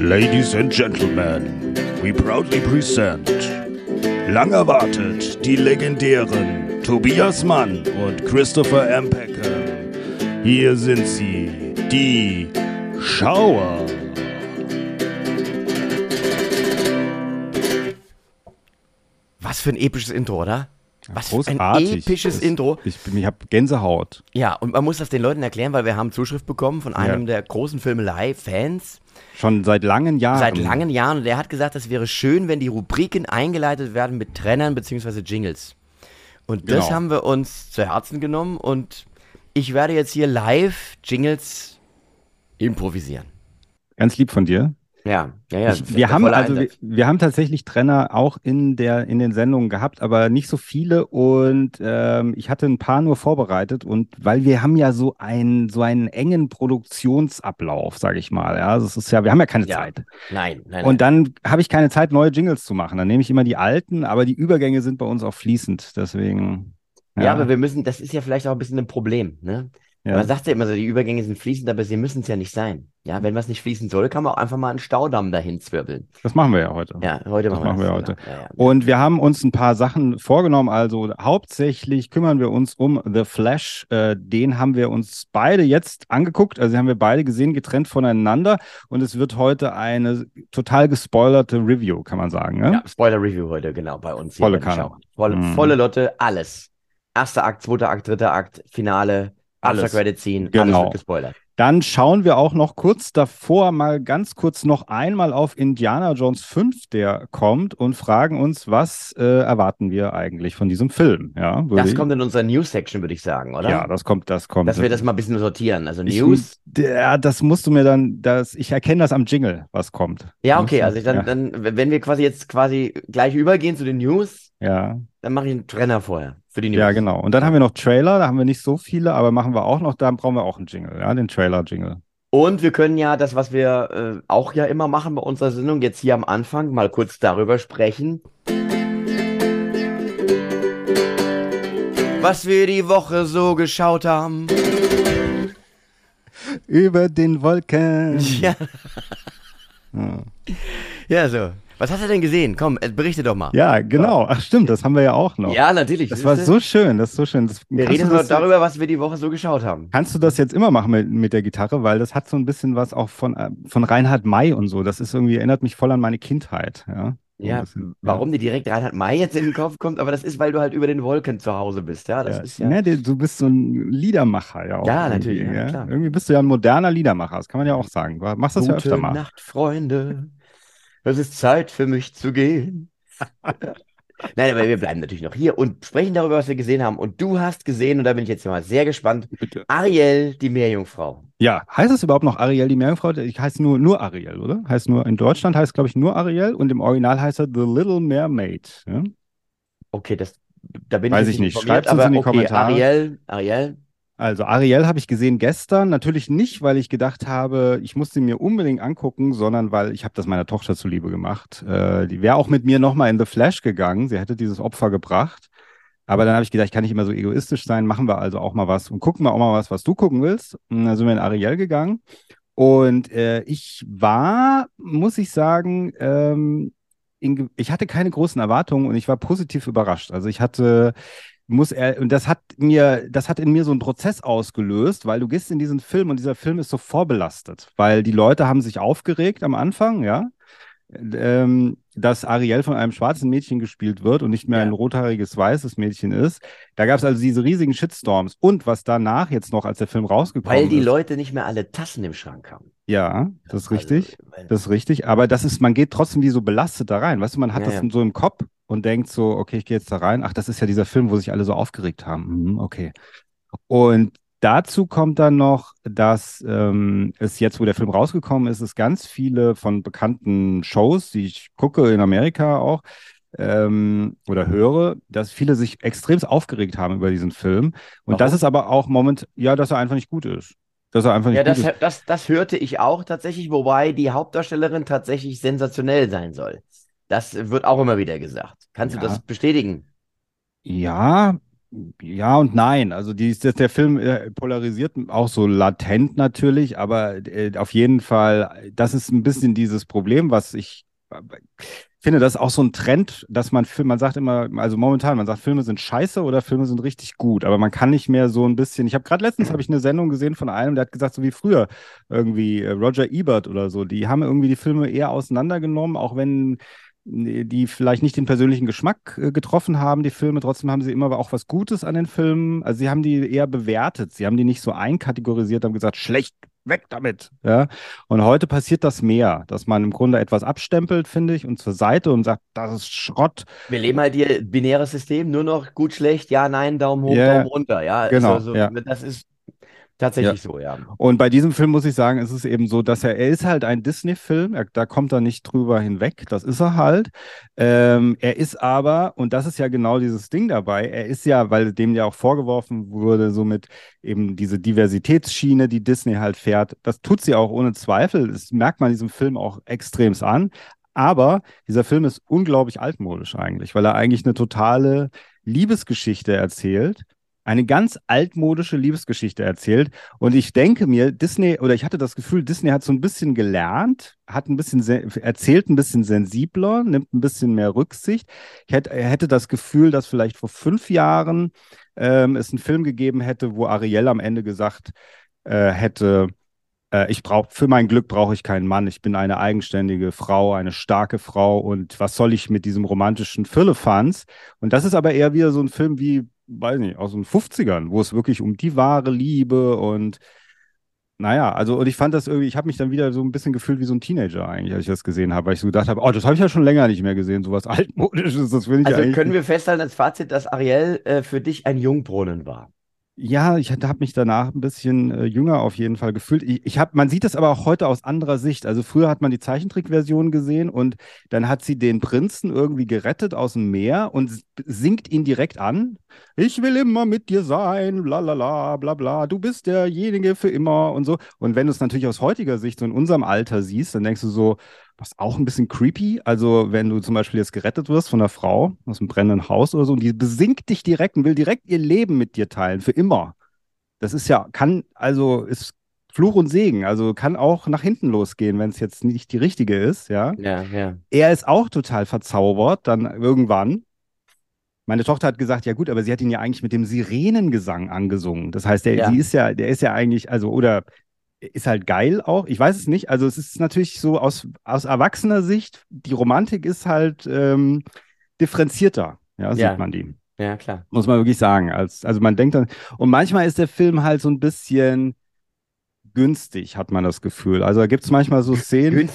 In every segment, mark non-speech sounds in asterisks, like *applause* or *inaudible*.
Ladies and Gentlemen, we proudly present lang erwartet die legendären Tobias Mann und Christopher M. Peckham. Hier sind sie, die Schauer. Was für ein episches Intro, oder? Was für ein Großartig. episches Das- Intro. Ich, bin- ich habe Gänsehaut. Ja, und man muss das den Leuten erklären, weil wir haben Zuschrift bekommen von einem der großen Filmelei-Fans Schon seit langen Jahren. seit langen Jahren und der hat gesagt, es wäre schön, wenn die Rubriken eingeleitet werden mit Trennern bzw. Jingles. Und das Genau. haben wir uns zu Herzen genommen und ich werde jetzt hier live Jingles improvisieren. Ganz lieb von dir. Ja, ja, ja. Ich, wir, haben also, wir, wir haben tatsächlich Trenner auch in, der, in den Sendungen gehabt, aber nicht so viele. Und ähm, ich hatte ein paar nur vorbereitet. Und weil wir haben ja so, ein, so einen engen Produktionsablauf, sage ich mal. Ja, das ist ja, wir haben ja keine Ja. Zeit. Nein, nein, Und dann habe ich keine Zeit, neue Jingles zu machen. Dann nehme ich immer die alten, aber die Übergänge sind bei uns auch fließend. Deswegen. nein. Ja, aber wir müssen, das ist ja vielleicht auch ein bisschen ein Problem, ne? Ja. Man sagt ja immer so, die Übergänge sind fließend, aber sie müssen es ja nicht sein. Ja, wenn was nicht fließen soll, kann man auch einfach mal einen Staudamm dahin zwirbeln. das machen wir ja heute. Ja, heute Das machen wir machen wir das. Ja, ja. Und wir haben uns ein paar Sachen vorgenommen. Also hauptsächlich kümmern wir uns um The Flash. Äh, den haben wir uns beide jetzt angeguckt. Also den haben wir beide gesehen, getrennt voneinander. Und es wird heute eine total gespoilerte Review, kann man sagen. Ne? Ja, Spoiler-Review heute, genau, bei uns. Volle Kanne. Volle, Mhm. volle Lotte, alles. Erster Akt, zweiter Akt, dritter Akt, Finale, Alles. After-Credit-Scene, alles Genau. wird gespoilert. Dann schauen wir auch noch kurz davor mal ganz kurz noch einmal auf Indiana Jones 5, der kommt, und fragen uns, was äh, erwarten wir eigentlich von diesem Film? Ja, Das ich- kommt in unserer News-Section, würde ich sagen, oder? Ja, das kommt, das kommt. Dass wir das mal ein bisschen sortieren. Also Ich- News. Ja, das musst du mir dann, das, ich erkenne das am Jingle, was kommt. Ja, okay, du- also ich dann, ja, dann, wenn wir quasi jetzt quasi gleich übergehen zu den News, ja, dann mache ich einen Trenner vorher für die News. ja, genau. Und dann haben wir noch Trailer, da haben wir nicht so viele, aber machen wir auch noch, da brauchen wir auch einen Jingle, ja, den Trailer-Jingle. Und wir können ja das, was wir äh, auch ja immer machen bei unserer Sendung, jetzt hier am Anfang mal kurz darüber sprechen. Was wir die Woche so geschaut haben. Über den Wolken. *laughs* Ja, Ja. ja, so. Was hast du denn gesehen? Komm, äh, berichte doch mal. Ja, genau. Ach, stimmt, das haben wir ja auch noch. Ja, natürlich. Das war so schön, das ist so schön. Das, Wir reden nur darüber, was wir die Woche so geschaut haben. Kannst du das jetzt immer machen mit, mit der Gitarre, weil das hat so ein bisschen was auch von, äh, von Reinhard May und so. Das ist irgendwie, erinnert mich voll an meine Kindheit. Ja, Ja, bisschen, warum dir direkt Reinhard May jetzt in den Kopf kommt, aber das ist, weil du halt über den Wolken zu Hause bist, ja. Das Ja. ist ja. Ja, du bist so ein Liedermacher, ja auch. Ja, natürlich, ja, klar. Irgendwie bist du ja ein moderner Liedermacher, das kann man ja auch sagen. Du machst das ja Gute öfter mal. Nacht, Freunde. Es ist Zeit für mich zu gehen. *laughs* Nein, aber wir bleiben natürlich noch hier und sprechen darüber, was wir gesehen haben. Und du hast gesehen, und da bin ich jetzt mal sehr gespannt, Bitte. Ariel, die Meerjungfrau. Ja, heißt es überhaupt noch Ariel die Meerjungfrau? Ich heiße nur, nur Ariel, oder? Heißt nur, in Deutschland heißt glaube ich nur Ariel und im Original heißt er The Little Mermaid. Ja? Okay, das, da bin Weiß ich nicht. informiert, Schreibt's uns in die okay, Kommentare. Ariel, Ariel. Also Ariel habe ich gesehen gestern, natürlich nicht, weil ich gedacht habe, ich muss sie mir unbedingt angucken, sondern weil ich habe das meiner Tochter zuliebe gemacht. Äh, die wäre auch mit mir nochmal in The Flash gegangen, sie hätte dieses Opfer gebracht. Aber dann habe ich gedacht, ich kann nicht immer so egoistisch sein, machen wir also auch mal was und gucken wir auch mal was, was du gucken willst. Und dann sind wir in Ariel gegangen. Und äh, ich war, muss ich sagen, ähm, in, ich hatte keine großen Erwartungen und ich war positiv überrascht. Also ich hatte muss er, und das hat mir, das hat in mir so einen Prozess ausgelöst, weil du gehst in diesen Film und dieser Film ist so vorbelastet, weil die Leute haben sich aufgeregt am Anfang, ja, ähm, dass Ariel von einem schwarzen Mädchen gespielt wird und nicht mehr Ja. ein rothaariges weißes Mädchen ist. Da gab es also diese riesigen Shitstorms. Und was danach jetzt noch, als der Film rausgekommen Weil die ist. Leute nicht mehr alle Tassen im Schrank haben. Ja, das ist Also, richtig. weil- Das ist richtig, aber das ist, man geht trotzdem wie so belastet da rein. Weißt du, man hat Ja, das ja. so im Kopf und denkt so, okay, ich gehe jetzt da rein. Ach, das ist ja dieser Film, wo sich alle so aufgeregt haben. Mhm, okay. Und dazu kommt dann noch, dass ähm, es jetzt, wo der Film rausgekommen ist, es ganz viele von bekannten Shows, die ich gucke in Amerika auch, ähm, oder höre, dass viele sich extrem aufgeregt haben über diesen Film. Und das Warum? ist aber auch Moment, ja, dass er einfach nicht gut ist. Dass er einfach nicht Ja, gut das, ist. das, das hörte ich auch tatsächlich, wobei die Hauptdarstellerin tatsächlich sensationell sein soll. Das wird auch immer wieder gesagt. Kannst du Ja. das bestätigen? Ja, Ja und nein. Also die, ist- der Film äh, polarisiert auch so latent natürlich, aber äh, auf jeden Fall, das ist ein bisschen dieses Problem, was ich äh, finde, das ist auch so ein Trend, dass man, Film- man sagt immer, also momentan, man sagt, Filme sind scheiße oder Filme sind richtig gut, aber man kann nicht mehr so ein bisschen, ich habe gerade letztens habe ich eine Sendung gesehen von einem, der hat gesagt, so wie früher, irgendwie Roger Ebert oder so, die haben irgendwie die Filme eher auseinandergenommen, auch wenn die vielleicht nicht den persönlichen Geschmack äh, getroffen haben, die Filme. Trotzdem haben sie immer auch was Gutes an den Filmen. Also sie haben die eher bewertet. Sie haben die nicht so einkategorisiert, haben gesagt, schlecht, weg damit. Ja? Und heute passiert das mehr, dass man im Grunde etwas abstempelt, finde ich, und zur Seite und sagt, das ist Schrott. Wir leben halt hier binäres System, nur noch gut, schlecht, ja, nein, Daumen hoch, Ja, Daumen runter. Ja, genau, Also, ja. das ist tatsächlich so, ja. Und bei diesem Film muss ich sagen, ist es eben so, dass er, er ist halt ein Disney-Film, da kommt er nicht drüber hinweg, das ist er halt. Ähm, er ist aber, und das ist ja genau dieses Ding dabei, er ist ja, weil dem ja auch vorgeworfen wurde, somit eben diese Diversitätsschiene, die Disney halt fährt, das tut sie auch ohne Zweifel, das merkt man diesem Film auch extremst an. Aber dieser Film ist unglaublich altmodisch eigentlich, weil er eigentlich eine totale Liebesgeschichte erzählt. Eine ganz altmodische Liebesgeschichte erzählt. Und ich denke mir, Disney, oder ich hatte das Gefühl, Disney hat so ein bisschen gelernt, hat ein bisschen, erzählt ein bisschen sensibler, nimmt ein bisschen mehr Rücksicht. Ich hätte, hätte das Gefühl, dass vielleicht vor fünf Jahren ähm, es einen Film gegeben hätte, wo Ariel am Ende gesagt äh, hätte, äh, ich brauche, für mein Glück brauche ich keinen Mann. Ich bin eine eigenständige Frau, eine starke Frau und was soll ich mit diesem romantischen Firlefanz? Und das ist aber eher wieder so ein Film wie, weiß nicht, aus den 50ern, wo es wirklich um die wahre Liebe und naja, also und ich fand das irgendwie, ich habe mich dann wieder so ein bisschen gefühlt wie so ein Teenager eigentlich, als ich das gesehen habe, weil ich so gedacht habe, oh, das habe ich ja schon länger nicht mehr gesehen, sowas *laughs* altmodisches, das will ich Also können wir festhalten als Fazit, dass Ariel äh, für dich ein Jungbrunnen war. Ja, ich habe mich danach ein bisschen äh, jünger auf jeden Fall gefühlt. Ich, ich hab, man sieht das aber auch heute aus anderer Sicht. Also früher hat man die Zeichentrickversion gesehen und dann hat sie den Prinzen irgendwie gerettet aus dem Meer und singt ihn direkt an. Ich will immer mit dir sein, bla bla bla bla bla. Du bist derjenige für immer und so. Und wenn du es natürlich aus heutiger Sicht so in unserem Alter siehst, dann denkst du so, das ist auch ein bisschen creepy. Also, wenn du zum Beispiel jetzt gerettet wirst von einer Frau aus einem brennenden Haus oder so und die besingt dich direkt und will direkt ihr Leben mit dir teilen, für immer. Das ist ja, kann, also ist Fluch und Segen. Also kann auch nach hinten losgehen, wenn es jetzt nicht die richtige ist, ja. Ja, ja. Er ist auch total verzaubert, dann irgendwann. Meine Tochter hat gesagt, ja gut, aber sie hat ihn ja eigentlich mit dem Sirenengesang angesungen. Das heißt, der, Ja. sie ist ja, der ist ja eigentlich, also, oder ist halt geil auch. Ich weiß es nicht. Also es ist natürlich so aus, aus erwachsener Sicht, die Romantik ist halt ähm, differenzierter. Ja, sieht Ja. man die. Ja, klar. Muss man wirklich sagen. Als, also man denkt dann, und manchmal ist der Film halt so ein bisschen günstig, hat man das Gefühl. Also da gibt es manchmal so Szenen.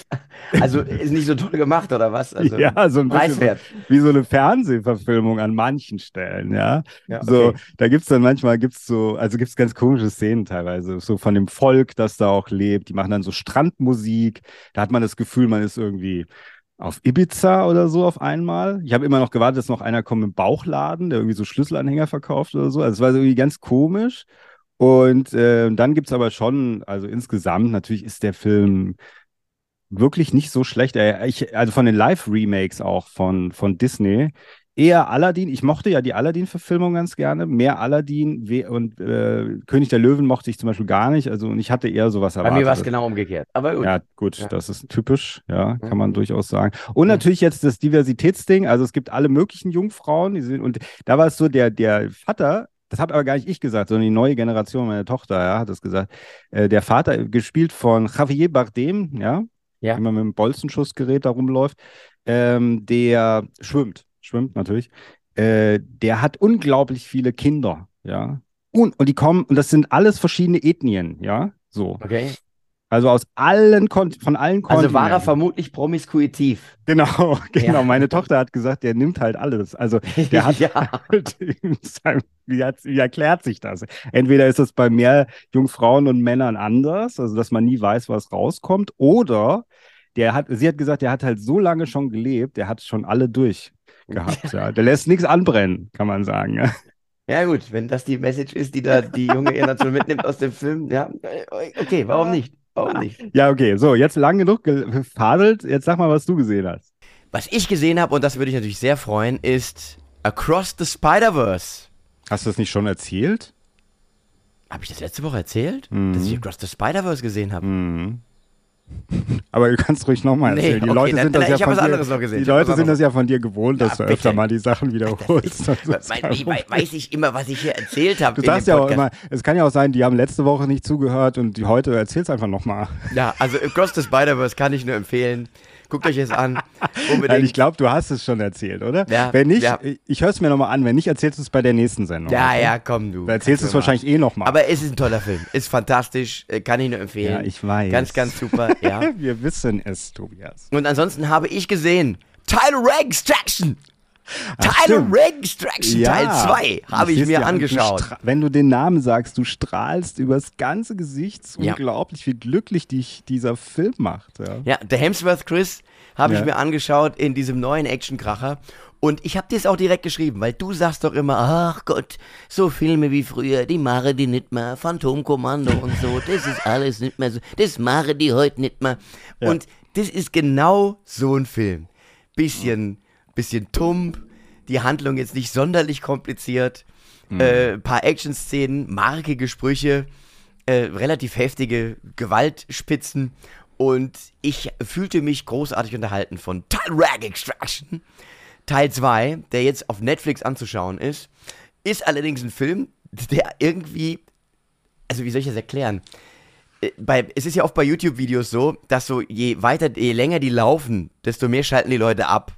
Also ist nicht so toll gemacht, oder was? Also ja, so ein bisschen preiswert. wie so eine Fernsehverfilmung an manchen Stellen, ja. Ja, So, okay. da gibt es dann manchmal gibt's so, also gibt es ganz komische Szenen teilweise, so von dem Volk, das da auch lebt. Die machen dann so Strandmusik. Da hat man das Gefühl, man ist irgendwie auf Ibiza oder so auf einmal. Ich habe immer noch gewartet, dass noch einer kommt im Bauchladen, der irgendwie so Schlüsselanhänger verkauft oder so. Also es war so irgendwie ganz komisch. Und äh, dann gibt es aber schon, also insgesamt, natürlich ist der Film wirklich nicht so schlecht. Ich, also von den Live-Remakes auch von, von Disney. Eher Aladdin. Ich mochte ja die Aladdin-Verfilmung ganz gerne. Mehr Aladdin und äh, König der Löwen mochte ich zum Beispiel gar nicht. Also und ich hatte eher sowas Bei erwartet. mir war es genau umgekehrt. Aber gut. Ja, gut, Ja. das ist typisch, ja, kann Mhm. man durchaus sagen. Und Mhm. natürlich jetzt das Diversitätsding, also es gibt alle möglichen Jungfrauen, die sind, und da war es so, der, der Vater, das habe aber gar nicht ich gesagt, sondern die neue Generation, meine Tochter, ja, hat es gesagt. Äh, der Vater, gespielt von Javier Bardem, ja, Ja. immer mit dem Bolzenschussgerät da rumläuft, ähm, der schwimmt, schwimmt natürlich. Äh, der hat unglaublich viele Kinder, ja. Und, und die kommen, und das sind alles verschiedene Ethnien, ja, so. Okay. Also aus allen Kon von allen Also war er Kontinenten. vermutlich promiskuitiv. Genau, *laughs* genau. Ja. Meine Tochter hat gesagt, der nimmt halt alles. Also der *laughs* hat ja. halt *laughs* in seinem- wie, hat, wie erklärt sich das? Entweder ist es bei mehr Jungfrauen und Männern anders, also dass man nie weiß, was rauskommt, oder der hat, sie hat gesagt, der hat halt so lange schon gelebt, der hat schon alle durch gehabt. Ja. Der lässt nichts anbrennen, kann man sagen. Ja. Ja, gut, wenn das die Message ist, die da die junge Generation mitnimmt aus dem Film, ja, okay, warum nicht? Warum nicht? ja, okay, so, jetzt lang genug gefadelt. Jetzt sag mal, was du gesehen hast. Was ich gesehen habe, und das würde ich natürlich sehr freuen, ist Across the Spider-Verse. Hast du das nicht schon erzählt? Habe ich das letzte Woche erzählt? Dass ich Across the Spider-Verse gesehen habe? Mhm. Aber du kannst ruhig nochmal Nee, erzählen. Die okay, Leute dann- sind das ja dir. Die Leute sind das ja von dir gewohnt, dass Ja, du öfter bitte. mal die Sachen wiederholst. Ist ich, weiß ich immer, was ich hier erzählt habe. Du sagst ja auch immer, es kann ja auch sein, die haben letzte Woche nicht zugehört und die heute erzähl's einfach nochmal. Ja, also Across the Spider-Verse kann ich nur empfehlen. Guckt euch es an. *laughs* Unbedingt. Nein, ich glaube, du hast es schon erzählt, oder? Ja, Wenn nicht, ja. ich höre es mir nochmal an. Wenn nicht, erzählst du es bei der nächsten Sendung. ja, okay? ja, komm du. Da erzählst du es wahrscheinlich eh nochmal. Aber es ist ein toller Film. Ist fantastisch. äh, Kann ich nur empfehlen. Ja, ich weiß. Ganz, ganz super. Ja. *laughs* Wir wissen es, Tobias. Und ansonsten habe ich gesehen Tyler Extraction. Tyler stimmt. Extraction Teil 2 habe ich mir. Du angeschaut. Wenn du den Namen sagst, du strahlst übers ganze Gesicht. Ja. unglaublich, wie glücklich dich dieser Film macht. Ja. Ja, der Hemsworth Chris habe Ja. ich mir angeschaut in diesem neuen Actionkracher. Und ich habe dir es auch direkt geschrieben, weil du sagst doch immer, ach Gott, so Filme wie früher, die mache die nicht mehr, Phantomkommando und so, das ist alles nicht mehr so, das mache die heute nicht mehr. Ja. Und das ist genau so ein Film. Bisschen, bisschen tump, die Handlung jetzt nicht sonderlich kompliziert, äh, paar Action-Szenen, markige Sprüche, äh, relativ heftige Gewaltspitzen und ich fühlte mich großartig unterhalten von Teil Rag Extraction. Teil 2, der jetzt auf Netflix anzuschauen ist, ist allerdings ein Film, der irgendwie, also wie soll ich das erklären? Äh, Bei, es ist ja oft bei YouTube-Videos so, dass so je weiter, je länger die laufen, desto mehr schalten die Leute ab.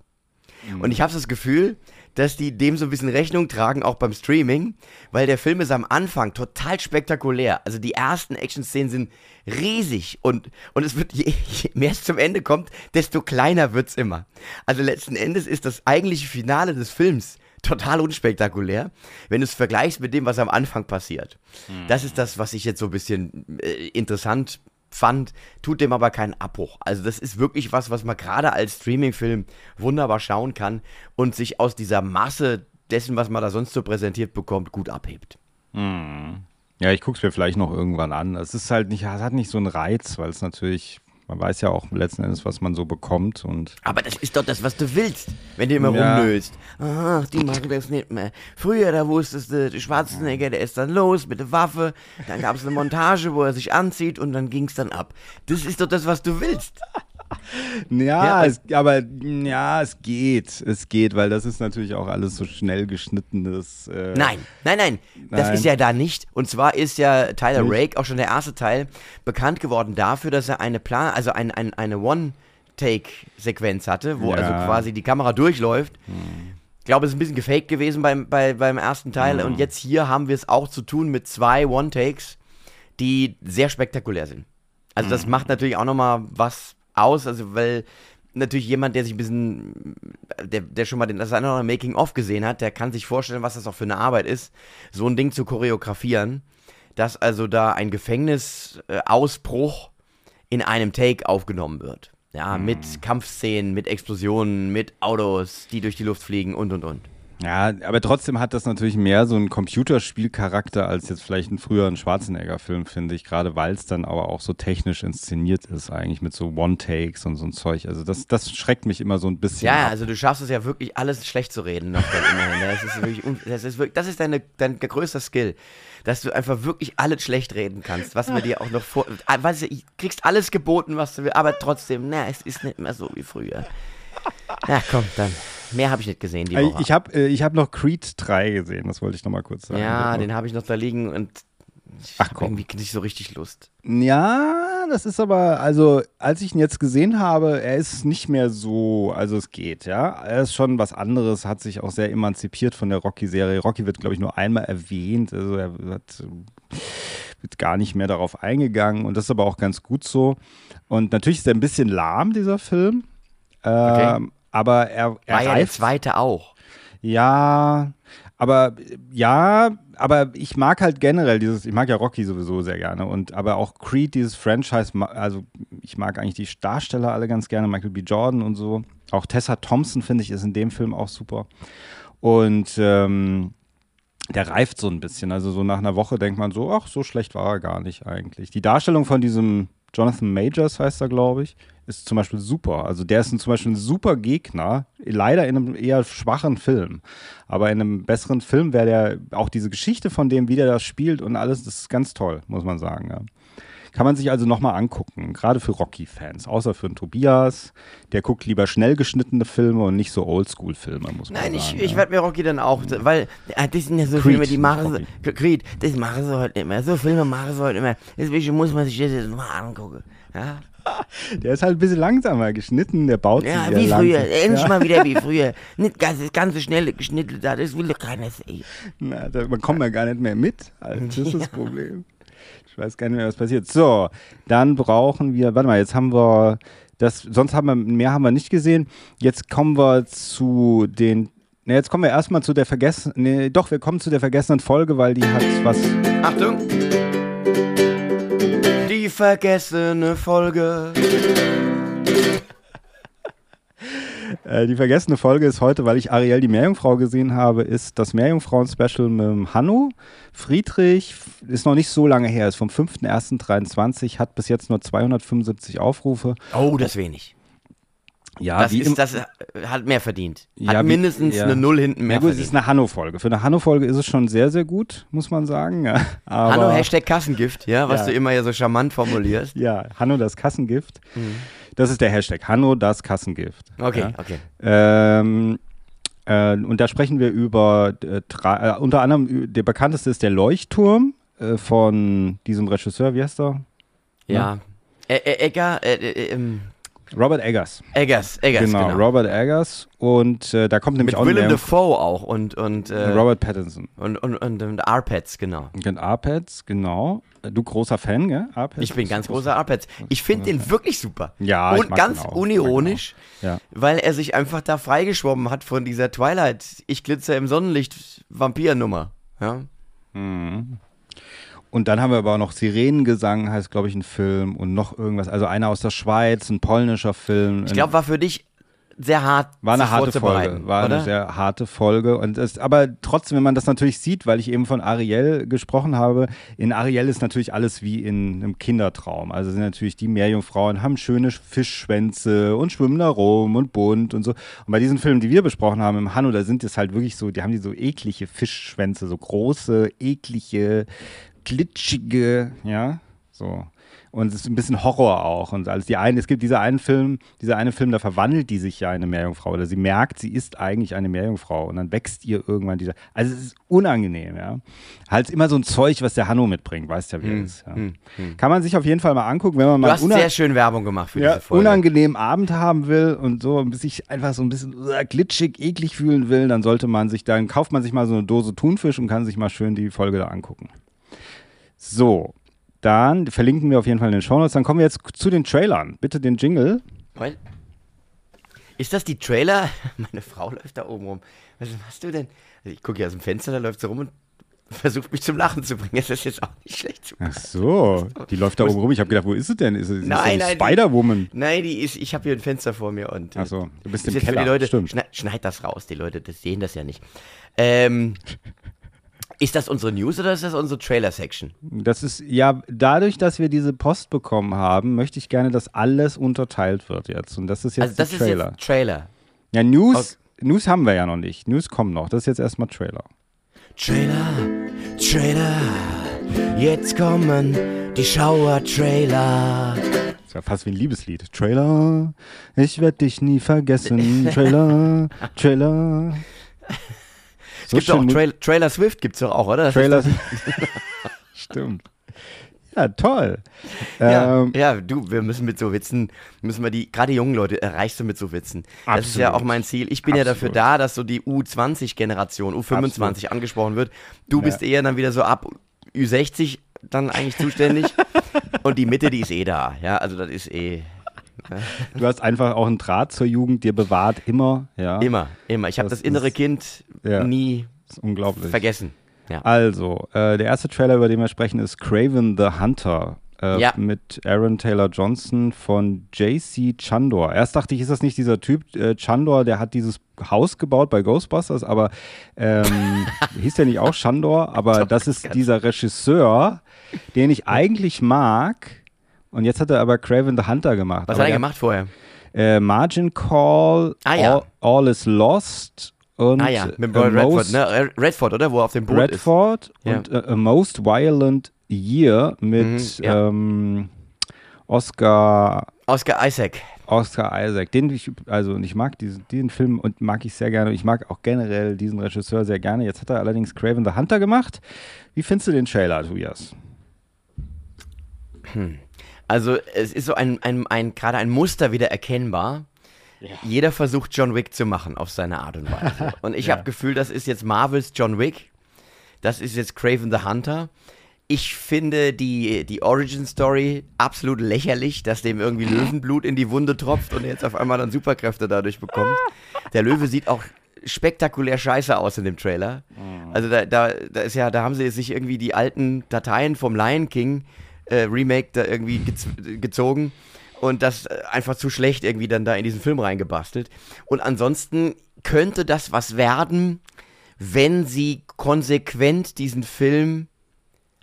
Und ich habe das Gefühl, dass die dem so ein bisschen Rechnung tragen, auch beim Streaming, weil der Film ist am Anfang total spektakulär. Also die ersten Action-Szenen sind riesig und, und es wird, *laughs* je, je mehr es zum Ende kommt, desto kleiner wird's immer. Also letzten Endes ist das eigentliche Finale des Films total unspektakulär, wenn du es vergleichst mit dem, was am Anfang passiert. Das ist das, was ich jetzt so ein bisschen äh, interessant fand, tut dem aber keinen Abbruch. Also das ist wirklich was, was man gerade als Streaming-Film wunderbar schauen kann und sich aus dieser Masse dessen, was man da sonst so präsentiert bekommt, gut abhebt. Ja, ich gucke es mir vielleicht noch irgendwann an. Es ist halt nicht, es hat nicht so einen Reiz, weil es natürlich, man weiß ja auch letzten Endes, was man so bekommt und Aber das ist doch das, was du willst, wenn du immer Ja. rumnöst. Ach, die machen das nicht mehr. Früher, da wusstest du, der Schwarzenegger, der ist dann los mit der Waffe, dann gab es eine Montage, wo er sich anzieht und dann ging es dann ab. Das ist doch das, was du willst. *laughs* Ja, Ja, es, aber ja, es geht. Es geht, weil das ist natürlich auch alles so schnell geschnittenes. Äh, Nein, nein, nein, das Nein. ist ja da nicht. Und zwar ist ja Tyler Nicht? Rake, auch schon der erste Teil, bekannt geworden dafür, dass er eine Plan, also ein, ein, eine One-Take-Sequenz hatte, wo Ja. Hm. also quasi die Kamera durchläuft. Ich glaube, es ist ein bisschen gefaked gewesen beim, bei, beim ersten Teil. Hm. Und jetzt hier haben wir es auch zu tun mit zwei One-Takes, die sehr spektakulär sind. Also Hm. das macht natürlich auch nochmal was aus, also weil natürlich jemand, der sich ein bisschen, der, der schon mal den, das andere Making-of gesehen hat, der kann sich vorstellen, was das auch für eine Arbeit ist, so ein Ding zu choreografieren, dass also da ein Gefängnisausbruch in einem Take aufgenommen wird. Ja, mit Kampfszenen, mit Explosionen, mit Autos, die durch die Luft fliegen und und und. Ja, aber trotzdem hat das natürlich mehr so einen Computerspielcharakter als jetzt vielleicht ein früheren Schwarzenegger-Film, finde ich, gerade weil es dann aber auch so technisch inszeniert ist, eigentlich mit so One-Takes und so ein Zeug. Also das, das schreckt mich immer so ein bisschen Ja, ab. also du schaffst es ja wirklich, alles schlecht zu reden noch dann immerhin. Das ist wirklich, das ist wirklich, das ist deine, dein größter Skill, dass du einfach wirklich alles schlecht reden kannst, was wir dir auch noch vor, ah, weißt du, ich kriegst alles geboten, was du willst, aber trotzdem, na, es ist nicht mehr so wie früher. Na komm, dann, mehr habe ich nicht gesehen die Woche. Ich habe äh, ich hab noch Creed 3 gesehen, das wollte ich noch mal kurz sagen. ja, den habe ich noch da liegen und ich Ach, komm. irgendwie nicht so richtig Lust. Ja, das ist aber, also als ich ihn jetzt gesehen habe, er ist nicht mehr so, also es geht, ja. Er ist schon was anderes, hat sich auch sehr emanzipiert von der Rocky-Serie. Rocky wird, glaube ich, nur einmal erwähnt, also er hat, wird gar nicht mehr darauf eingegangen und das ist aber auch ganz gut so. Und natürlich ist er ein bisschen lahm, dieser Film. Ähm, Aber er, er War ja der reift zweite auch. ja, aber ja, aber ich mag halt generell dieses, ich mag ja Rocky sowieso sehr gerne und aber auch Creed, dieses Franchise, also ich mag eigentlich die Darsteller alle ganz gerne, Michael B. Jordan und so. Auch Tessa Thompson finde ich ist in dem Film auch super. Und ähm, der reift so ein bisschen. Also so nach einer Woche denkt man so, ach, so schlecht war er gar nicht eigentlich. Die Darstellung von diesem Jonathan Majors heißt er, glaube ich, ist zum Beispiel super. Also der ist ein, zum Beispiel ein super Gegner, leider in einem eher schwachen Film. Aber in einem besseren Film wäre der, auch diese Geschichte von dem, wie der das spielt und alles, das ist ganz toll, muss man sagen. Ja. Kann man sich also nochmal angucken, gerade für Rocky-Fans, außer für den Tobias. Der guckt lieber schnell geschnittene Filme und nicht so Oldschool-Filme, muss man Nein, sagen. ich, ich ja. werde mir Rocky dann auch, weil äh, das sind ja so Creed, Filme, die machen sie, Creed, das machen sie heute nicht mehr. So Filme machen sie heute nicht mehr. Deswegen muss man sich das jetzt mal angucken. Ja, *laughs* Der ist halt ein bisschen langsamer geschnitten, der baut ja sich wie früher, langsam. endlich ja. mal wieder wie *laughs* früher. Nicht ganz, das ganze schnelle geschnitten da, das will doch keiner sehen. Na, da, man kommt ja gar nicht mehr mit. Also, das ist das *laughs* Problem. Ich weiß gar nicht mehr, was passiert. So, dann brauchen wir, warte mal, jetzt haben wir das, sonst haben wir, mehr haben wir nicht gesehen. Jetzt kommen wir zu den, ne, jetzt kommen wir erstmal zu der vergessenen, nee, doch, wir kommen zu der vergessenen Folge, weil die hat was, Achtung! Die vergessene Folge. *laughs* äh, die vergessene Folge ist heute, weil ich Ariel die Meerjungfrau gesehen habe, ist das Meerjungfrauen-Special mit Hanno. Friedrich ist noch nicht so lange her, ist vom 5.1.23, hat bis jetzt nur 275 Aufrufe. Oh, das ist wenig. Ja, Das, ist, das äh, hat mehr verdient. Ja, Hat wie- mindestens ja. eine Null hinten mehr Ja gut, es ist verdient. eine Hanno-Folge. Für eine Hanno-Folge ist es schon sehr, sehr gut, muss man sagen. Ja, Hanno, Hashtag Kassengift, ja, was Ja. du immer ja so charmant formulierst. Ja, Hanno das Kassengift. Das ist der Hashtag. Hanno das Kassengift. Okay, Ja. okay. Ähm, äh, und da sprechen wir über, äh, drei, äh, unter anderem, der bekannteste ist der Leuchtturm äh, von diesem Regisseur, wie heißt er? Ja. Ä Ä Egger, äh, äh, ähm, Robert Eggers. Eggers, Eggers, genau, genau. Robert Eggers. Und äh, da kommt nämlich Mit auch Willem Dafoe auch und, und, äh, Robert Pattinson. und, und, und, und Arpads, genau. Und Arpads, genau. Du großer Fan, gell? Arpads? Ich bin ganz großer Arpads. Ich finde den wirklich super. Ja, Und ganz unironisch, Ja. weil er sich einfach da freigeschwommen hat von dieser Twilight, ich glitzer im Sonnenlicht Vampir-Nummer. Ja. Und dann haben wir aber auch noch Sirenengesang, heißt, glaube ich, ein Film und noch irgendwas. Also einer aus der Schweiz, ein polnischer Film. Ich glaube, war für dich sehr hart. war eine harte Folge. War oder? eine sehr harte Folge. Und es, aber trotzdem, wenn man das natürlich sieht, weil ich eben von Ariel gesprochen habe, in Ariel ist natürlich alles wie in einem Kindertraum. Also sind natürlich die Meerjungfrauen, haben schöne Fischschwänze und schwimmen da rum und bunt und so. Und bei diesen Filmen, die wir besprochen haben im Hanno, da sind es halt wirklich so, die haben die so eklige Fischschwänze, so große, eklige, glitschige, ja, so. Und es ist ein bisschen Horror auch und alles. Die einen, es gibt dieser einen Film, dieser eine Film, da verwandelt die sich ja in eine Meerjungfrau oder sie merkt, sie ist eigentlich eine Meerjungfrau und dann wächst ihr irgendwann dieser. Also es ist unangenehm, ja. Halt immer so ein Zeug, was der Hanno mitbringt, weißt ja, wie er ist. Ja. Kann man sich auf jeden Fall mal angucken, wenn man Hm, Du mal hast una- sehr schön Werbung gemacht für ja, diese Folge. unangenehmen Abend haben will und so und sich einfach so ein bisschen uh, glitschig, eklig fühlen will, dann sollte man sich, dann kauft man sich mal so eine Dose Thunfisch und kann sich mal schön die Folge da angucken. So, dann verlinken wir auf jeden Fall in den Shownotes. Dann kommen wir jetzt zu den Trailern. Bitte den Jingle. Moment. Ist das die Trailer? *laughs* Meine Frau läuft da oben rum. Was machst du denn? Also ich gucke hier aus dem Fenster, da läuft sie rum und *laughs* versucht mich zum Lachen zu bringen. Das ist jetzt auch nicht schlecht zu Ach so, die läuft da oben rum. Ich habe gedacht, wo ist sie denn? Ist sie, Nein, nein, Spider-Woman? Nein, die ist, ich habe hier ein Fenster vor mir und. äh, Ach so, du bist ist im jetzt Keller. Leute, Stimmt. schneid, schneid das raus, die Leute, das sehen das ja nicht. Ähm, *laughs* ist das unsere News oder ist das unsere Trailer-Section? Das ist ja dadurch, dass wir diese Post bekommen haben, möchte ich gerne, dass alles unterteilt wird jetzt. Und das ist jetzt Also das ist Trailer. jetzt Trailer. Ja, News, News haben wir ja noch nicht. News kommen noch. Das ist jetzt erstmal Trailer. Trailer, Trailer, jetzt kommen die Schauer-Trailer. Das ja fast wie ein Liebeslied. Trailer, ich werde dich nie vergessen. Trailer, *laughs* Trailer. Es gibt auch Trail Trailer Swift, gibt's doch auch, oder? Trailer. *laughs* Stimmt. Ja, toll. ja, Ähm, ja, du, wir müssen mit so Witzen, müssen wir die, gerade die jungen Leute erreichst du mit so Witzen. Das ist ja Absolut. auch mein Ziel. Ich bin ja dafür Absolut. da, dass so die U20-Generation, U25 Absolut. angesprochen wird. Du Ja. bist eher dann wieder so ab Ü60 dann eigentlich zuständig. *laughs* Und die Mitte, die ist eh da. Ja, also das ist eh du hast einfach auch einen Draht zur Jugend dir bewahrt, immer. Ja, immer, immer. Ich habe Das das, innere ist- Kind ja. nie vergessen. Ja. Also, äh, der erste Trailer, über den wir sprechen, ist Craven the Hunter. Äh, Ja. Mit Aaron Taylor Johnson von JC Chandor. Erst dachte ich, ist das nicht dieser Typ äh, Chandor, der hat dieses Haus gebaut bei Ghostbusters, aber ähm, *laughs* hieß der nicht auch Chandor? Aber das ist dieser Regisseur, den ich eigentlich mag. Und jetzt hat er aber Craven the Hunter gemacht. Was aber hat er gemacht vorher? Äh, Margin Call, Ah, ja. all, all is Lost und ah ja, mit A Robert Redford, ne? Red- Redford, oder? Wo er auf dem Boot Redford Ja. und äh, A Most Violent Year mit Mhm, ja. ähm, Oscar ist. Oscar Isaac. Oscar Isaac, den ich, also und ich mag diesen, diesen Film und mag ich sehr gerne. Ich mag auch generell diesen Regisseur sehr gerne. Jetzt hat er allerdings Craven the Hunter gemacht. Wie findest du den Trailer, Tobias? Also es ist so ein, ein, ein gerade ein Muster wieder erkennbar. Jeder versucht John Wick zu machen auf seine Art und Weise. *laughs* Und ich Ja. habe Gefühl, das ist jetzt Marvels John Wick. Das ist jetzt Craven the Hunter. Ich finde die, die Origin Story absolut lächerlich, dass dem irgendwie *laughs* Löwenblut in die Wunde tropft und er jetzt auf einmal dann Superkräfte dadurch bekommt. *laughs* Der Löwe sieht auch spektakulär scheiße aus in dem Trailer. Also da, da, da ist ja, da haben sie sich irgendwie die alten Dateien vom Lion King äh, Remake da irgendwie gez gezogen und das äh, einfach zu schlecht irgendwie dann da in diesen Film reingebastelt. Und ansonsten könnte das was werden, wenn sie konsequent diesen Film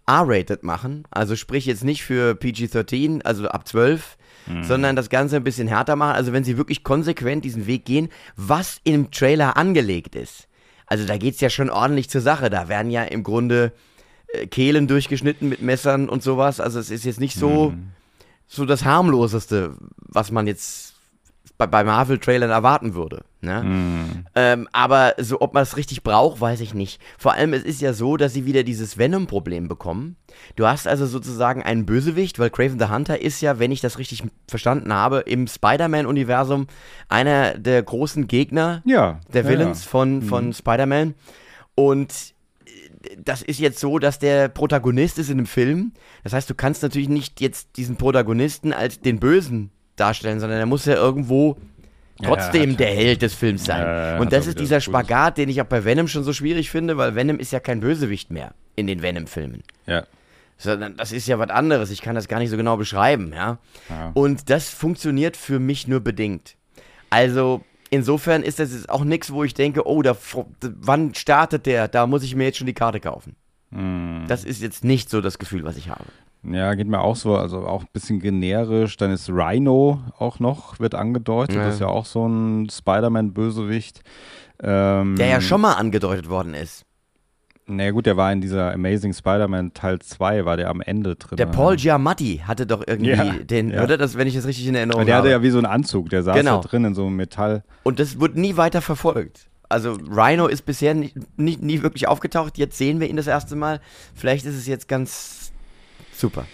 R-rated machen, also sprich jetzt nicht für PG-13, also ab 12, sondern das Ganze ein bisschen härter machen, also wenn sie wirklich konsequent diesen Weg gehen, was im Trailer angelegt ist. Also da geht's ja schon ordentlich zur Sache, da werden ja im Grunde Kehlen durchgeschnitten mit Messern und sowas, also es ist jetzt nicht so, so das harmloseste, was man jetzt bei, bei Marvel-Trailern erwarten würde. Ne? Ähm, aber so, ob man es richtig braucht, weiß ich nicht. Vor allem, es ist ja so, dass sie wieder dieses Venom-Problem bekommen. Du hast also sozusagen einen Bösewicht, weil Craven the Hunter ist ja, wenn ich das richtig verstanden habe, im Spider-Man-Universum einer der großen Gegner Ja. der Villains ja. von, von Spider-Man. Und das ist jetzt so, dass der Protagonist ist in einem Film. Das heißt, du kannst natürlich nicht jetzt diesen Protagonisten als den Bösen darstellen, sondern er muss ja irgendwo Ja, trotzdem hat- der Held des Films sein. Ja, ja, Und das ist dieser. Spagat, den ich auch bei Venom schon so schwierig finde, weil Venom ist ja kein Bösewicht mehr in den Venom-Filmen. Ja. Sondern das ist ja was anderes. Ich kann das gar nicht so genau beschreiben, ja. Ja. Und das funktioniert für mich nur bedingt. Also, insofern ist das jetzt auch nichts, wo ich denke, oh, da, wann startet der? Da muss ich mir jetzt schon die Karte kaufen. Hm. Das ist jetzt nicht so das Gefühl, was ich habe. Ja, geht mir auch so, also auch ein bisschen generisch. Dann ist Rhino auch noch, wird angedeutet. Ja. Das ist ja auch so ein Spider-Man-Bösewicht. Ähm, Der ja schon mal angedeutet worden ist. Naja gut, der war in dieser Amazing Spider-Man Teil 2, war der am Ende drin. Der Paul Giamatti hatte doch irgendwie Ja, den, ja. oder? Das, wenn ich das richtig in Erinnerung Aber der habe. hatte ja wie so einen Anzug, der saß Genau. da drin in so einem Metall. Und das wird nie weiter verfolgt. Also Rhino ist bisher nicht, nicht, nie wirklich aufgetaucht. Jetzt sehen wir ihn das erste Mal. Vielleicht ist es jetzt ganz super.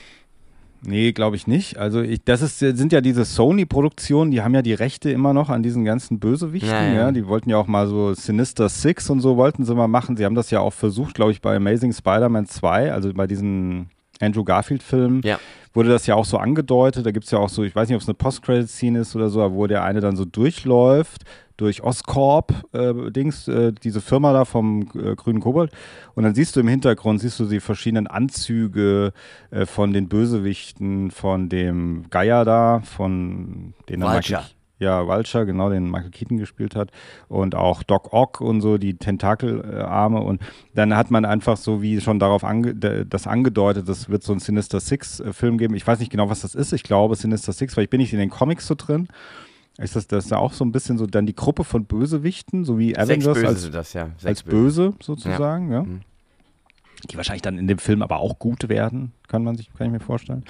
Nee, glaube ich nicht. Also ich, das ist, sind ja diese Sony-Produktionen, die haben ja die Rechte immer noch an diesen ganzen Bösewichten. Ja, Ja, ja. Die wollten ja auch mal so Sinister Six und so wollten sie mal machen. Sie haben das ja auch versucht, glaube ich, bei Amazing Spider-Man 2, also bei diesen Andrew Garfield-Filmen. Ja. Wurde das ja auch so angedeutet. Da gibt es ja auch so, ich weiß nicht, ob es eine Post-Credit-Scene ist oder so, wo der eine dann so durchläuft durch Oscorp, äh, Dings, äh, diese Firma da vom äh, grünen Kobold. Und dann siehst du im Hintergrund, siehst du die verschiedenen Anzüge äh, von den Bösewichten, von dem Geier da, von den Vulture. Ja, Vulture, genau, den Michael Keaton gespielt hat. Und auch Doc Ock und so, die Tentakelarme. Und dann hat man einfach so wie schon darauf ange das angedeutet, es wird so ein Sinister Six-Film geben. Ich weiß nicht genau, was das ist. Ich glaube Sinister Six, weil ich bin nicht in den Comics so drin. Ist das, das ist ja auch so ein bisschen so dann die Gruppe von Bösewichten, so wie Avengers als, das, ja. Als böse sozusagen, ja. Mhm. Die wahrscheinlich dann in dem Film aber auch gut werden, kann man sich, kann ich mir vorstellen.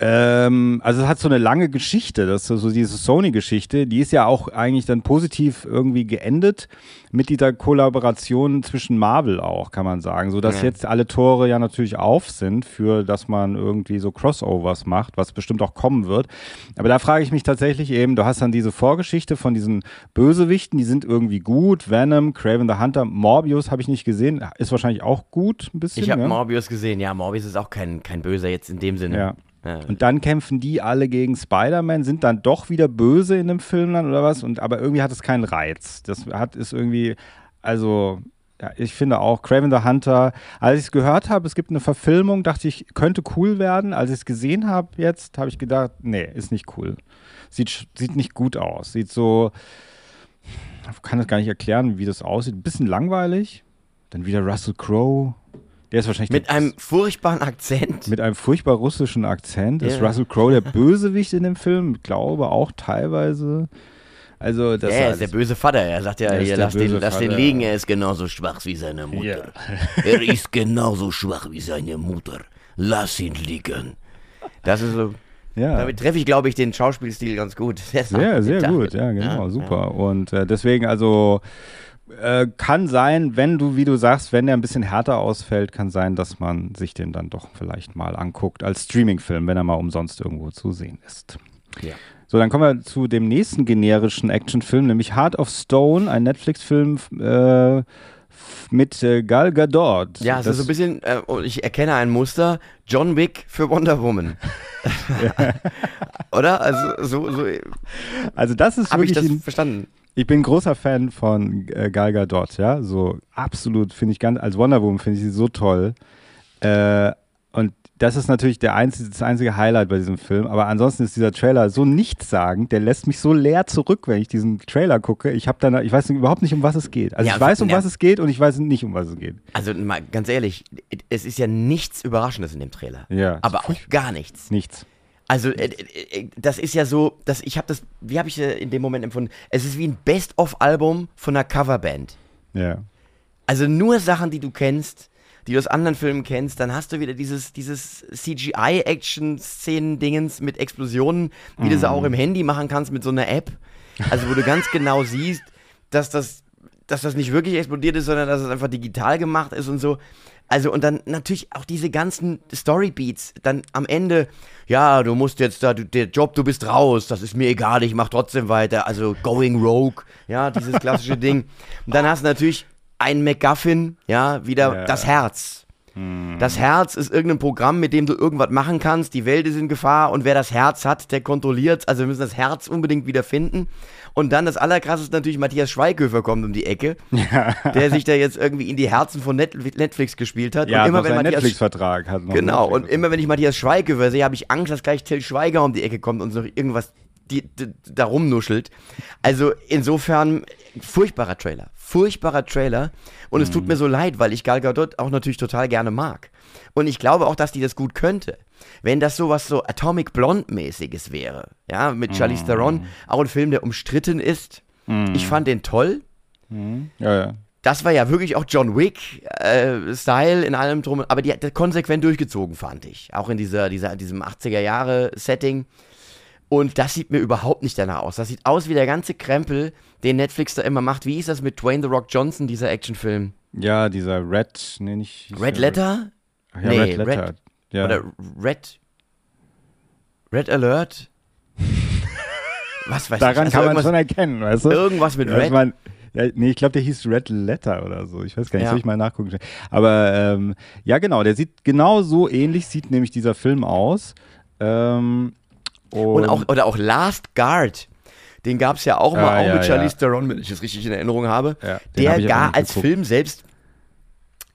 Ähm, also es hat so eine lange Geschichte, das so diese Sony-Geschichte, die ist ja auch eigentlich dann positiv irgendwie geendet mit dieser Kollaboration zwischen Marvel auch, kann man sagen, so dass Ja. jetzt alle Tore ja natürlich auf sind für, dass man irgendwie so Crossovers macht, was bestimmt auch kommen wird. Aber da frage ich mich tatsächlich eben, du hast dann diese Vorgeschichte von diesen Bösewichten, die sind irgendwie gut, Venom, Craven the Hunter, Morbius habe ich nicht gesehen, ist wahrscheinlich auch gut ein bisschen. Ich habe ja? Morbius gesehen. Ja, Morbius ist auch kein, kein Böser jetzt in dem Sinne. Ja. Und dann kämpfen die alle gegen Spider-Man, sind dann doch wieder böse in dem Film dann oder was? Und aber irgendwie hat es keinen Reiz. Das hat ist irgendwie, also ja, ich finde auch Craven the Hunter. Als ich es gehört habe, es gibt eine Verfilmung, dachte ich, könnte cool werden. Als ich es gesehen habe jetzt, habe ich gedacht, nee, ist nicht cool. Sieht sieht nicht gut aus. Sieht so, kann das gar nicht erklären, wie das aussieht. Ein bisschen langweilig. Dann wieder Russell Crowe. Der ist wahrscheinlich Mit einem furchtbaren Akzent. mit einem furchtbar russischen Akzent. Ist Ja. Russell Crowe der Bösewicht in dem Film? Ich glaube auch teilweise. Also das Ja, er ist der böse Vater. Er sagt ja, Er ist hier, lass, den, lass den liegen, er ist genauso schwach wie seine Mutter. *laughs* er ist genauso schwach wie seine Mutter. Lass ihn liegen. Das ist so. ja. Damit treffe ich, glaube ich, den Schauspielstil ganz gut. *laughs* Sehr, sehr gut, ja, genau, Ja, super. Und äh, deswegen, also äh, kann sein, wenn du, wie du sagst, wenn der ein bisschen härter ausfällt, kann sein, dass man sich den dann doch vielleicht mal anguckt als Streaming-Film, wenn er mal umsonst irgendwo zu sehen ist. Ja. So, dann kommen wir zu dem nächsten generischen Actionfilm, nämlich Heart of Stone, ein Netflix-Film äh, mit äh, Gal Gadot. Ja, es Das- ist so ein bisschen, äh, ich erkenne ein Muster, John Wick für Wonder Woman. *laughs* Oder? Also so, so also das ist habe ich wirklich das verstanden. Ich bin ein großer Fan von äh, Gal Gadot, ja, so absolut finde ich ganz, als Wonder Woman finde ich sie so toll. Äh, und das ist natürlich der einzige, das einzige Highlight bei diesem Film. Aber ansonsten ist dieser Trailer so nichtssagend, der lässt mich so leer zurück, wenn ich diesen Trailer gucke. Ich habe dann, ich weiß überhaupt nicht, um was es geht. Also Ja, ich weiß, um ja. was es geht und ich weiß nicht, um was es geht. Also mal ganz ehrlich, es ist ja nichts Überraschendes in dem Trailer. Ja. Aber auch gar nichts. Nichts. Also äh, äh, äh, das ist ja so, dass ich habe das, wie habe ich in dem Moment empfunden? Es ist wie ein Best-of-Album von einer Coverband. Ja. Also nur Sachen, die du kennst, die du aus anderen Filmen kennst, dann hast du wieder dieses, dieses CGI-Action-Szenen-Dingens mit Explosionen, wie du sie auch im Handy machen kannst mit so einer App. Also wo du ganz genau siehst, dass das, dass das nicht wirklich explodiert ist, sondern dass es einfach digital gemacht ist und so. Also und dann natürlich auch diese ganzen Storybeats, dann am Ende, ja, du musst jetzt da, du, der Job, du bist raus, das ist mir egal, ich mach trotzdem weiter, also going rogue, ja, dieses klassische *laughs* Ding. Und dann hast du natürlich ein MacGuffin, ja, wieder Ja. das Herz. Das Herz ist irgendein Programm, mit dem du irgendwas machen kannst. Die Welt ist in Gefahr und wer das Herz hat, der kontrolliert. Also wir müssen das Herz unbedingt wieder finden. Und dann das Allerkrasseste natürlich, Matthias Schweighöfer kommt um die Ecke, der sich da jetzt irgendwie in die Herzen von Net Netflix gespielt hat. Ja, und immer noch wenn Matthias Netflix-Vertrag hat. Noch Genau, und immer wenn ich Matthias Schweighöfer sehe, habe ich Angst, dass gleich Till Schweiger um die Ecke kommt und so irgendwas die, die, da rumnuschelt. Also insofern, furchtbarer Trailer. Furchtbarer Trailer. Und es tut Mhm. mir so leid, weil ich Gal Gadot auch natürlich total gerne mag. Und ich glaube auch, dass die das gut könnte. Wenn das sowas so Atomic Blonde-mäßiges wäre. Ja, mit Charlize Mhm. Theron. Auch ein Film, der umstritten ist. Ich fand den toll. Ja, ja. Das war ja wirklich auch John Wick-Style in allem drum, aber die hat das konsequent durchgezogen, fand ich. Auch in dieser, dieser, diesem 80er-Jahre-Setting. Und das sieht mir überhaupt nicht danach aus. Das sieht aus wie der ganze Krempel, den Netflix da immer macht. Wie ist das mit Dwayne The Rock Johnson, dieser Actionfilm? Ja, dieser Red, nee, nicht. Red Letter? Ja, Nee, Red Letter. Red- ja. Oder Red. Red Alert? Was weiß ich? Daran Also kann man schon erkennen, weißt du? irgendwas mit Red. man, ja, nee, ich glaube, der hieß Red Letter oder so. Ich weiß gar nicht, Ja. soll ich mal nachgucken. Aber ähm, ja, genau, der sieht genau so ähnlich, sieht nämlich dieser Film aus. Ähm, und, Und auch, oder auch Last Guard. Den gab es ja auch mal, Ah, auch ja, mit Charlize. Theron, wenn ich das richtig in Erinnerung habe. Hab der aber gar als geguckt. Film selbst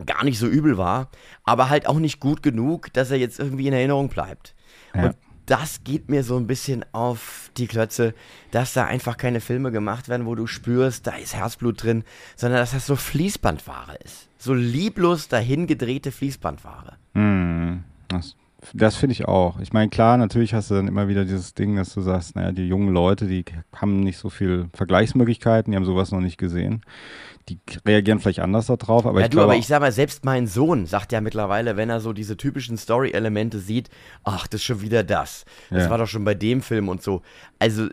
gar nicht so übel war, aber halt auch nicht gut genug, dass er jetzt irgendwie in Erinnerung bleibt. Ja. Und das geht mir so ein bisschen auf die Klötze, dass da einfach keine Filme gemacht werden, wo du spürst, da ist Herzblut drin, sondern dass das so Fließbandware ist. So lieblos dahin gedrehte Fließbandware. Hm, das das finde ich auch. Ich meine, klar, natürlich hast du dann immer wieder dieses Ding, dass du sagst, naja, die jungen Leute, die haben nicht so viel Vergleichsmöglichkeiten, die haben sowas noch nicht gesehen. Die reagieren vielleicht anders darauf, aber ja, ich du, glaube, aber ich sag mal, selbst mein Sohn sagt ja mittlerweile, wenn er so diese typischen Story-Elemente sieht, ach, das ist schon wieder das. Das Ja. war doch schon bei dem Film und so. Also,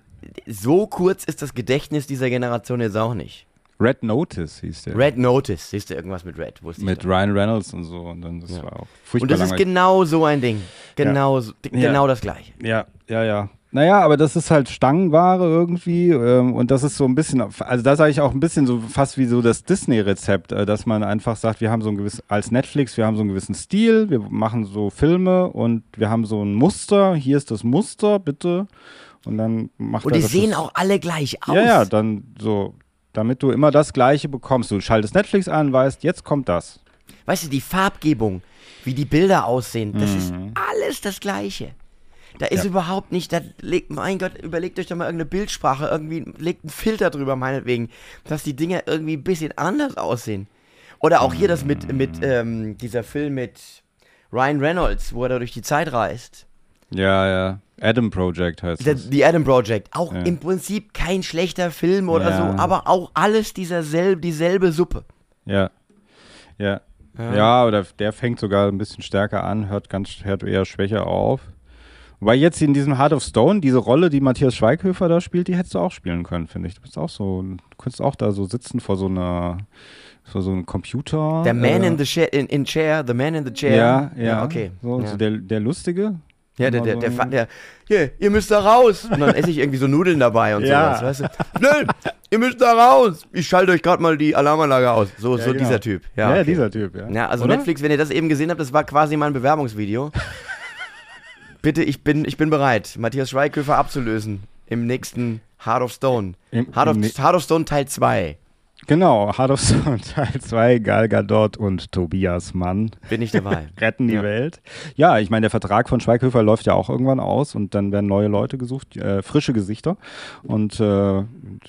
so kurz ist das Gedächtnis dieser Generation jetzt auch nicht. Red Notice hieß der. Red Notice, siehst du irgendwas mit Red? Wusste mit. Ryan Reynolds und so. Und dann das Ja. war auch furchtbar Und das ist langweilig. genau so ein Ding. Genau, so, Ja. genau das gleiche. Ja, ja, ja. Naja, aber das ist halt Stangenware irgendwie ähm, und das ist so ein bisschen, also da sage ich auch ein bisschen so fast wie so das Disney-Rezept, äh, dass man einfach sagt, wir haben so ein gewisses, als Netflix, wir haben so einen gewissen Stil, wir machen so Filme und wir haben so ein Muster, hier ist das Muster, bitte. Und dann macht Und die sehen das- auch alle gleich aus. Ja, ja, dann so, damit du immer das Gleiche bekommst. Du schaltest Netflix an, weißt, jetzt kommt das. Weißt du, die Farbgebung, wie die Bilder aussehen, das ist Mhm. alles das Gleiche. Da ist Ja. überhaupt nicht, da legt, mein Gott, überlegt euch doch mal irgendeine Bildsprache, irgendwie, legt einen Filter drüber, meinetwegen, dass die Dinger irgendwie ein bisschen anders aussehen. Oder auch hier das mit, mit ähm, dieser Film mit Ryan Reynolds, wo er da durch die Zeit reist. Ja, ja. Adam Project heißt The, das. The Adam Project. Auch Ja. im Prinzip kein schlechter Film oder Ja. so, aber auch alles dieser selb, dieselbe Suppe. Ja. Ja. Ja. Ja, oder der fängt sogar ein bisschen stärker an, hört ganz hört eher schwächer auf. Wobei jetzt in diesem Heart of Stone, diese Rolle, die Matthias Schweighöfer da spielt, die hättest du auch spielen können, finde ich. Du bist auch so, du könntest auch da so sitzen vor so einer, vor so einem Computer. Der Man äh, in the chair, in, in chair, the Man in the chair. Ja, ja. okay. So, ja. so der, der Lustige. Ja, der, der, der, der, hier, ihr müsst da raus. Und dann esse ich irgendwie so Nudeln dabei und Ja. sowas, weißt du? Schnell, ihr müsst da raus. Ich schalte euch gerade mal die Alarmanlage aus. So, Ja, so genau. dieser Typ. Ja, Ja, okay. dieser Typ, ja. Ja, also Oder? Netflix, wenn ihr das eben gesehen habt, das war quasi mein Bewerbungsvideo. Bitte, ich bin, ich bin bereit, Matthias Schweighöfer abzulösen im nächsten Heart of Stone. Im- Heart of, Heart of Stone Teil 2 Genau, Heart of Stone *laughs* Teil 2, Gal Gadot und Tobias Mann bin ich dabei. *laughs* retten die Ja. Welt. Ja, ich meine, der Vertrag von Schweighöfer läuft ja auch irgendwann aus und dann werden neue Leute gesucht, äh, frische Gesichter und äh,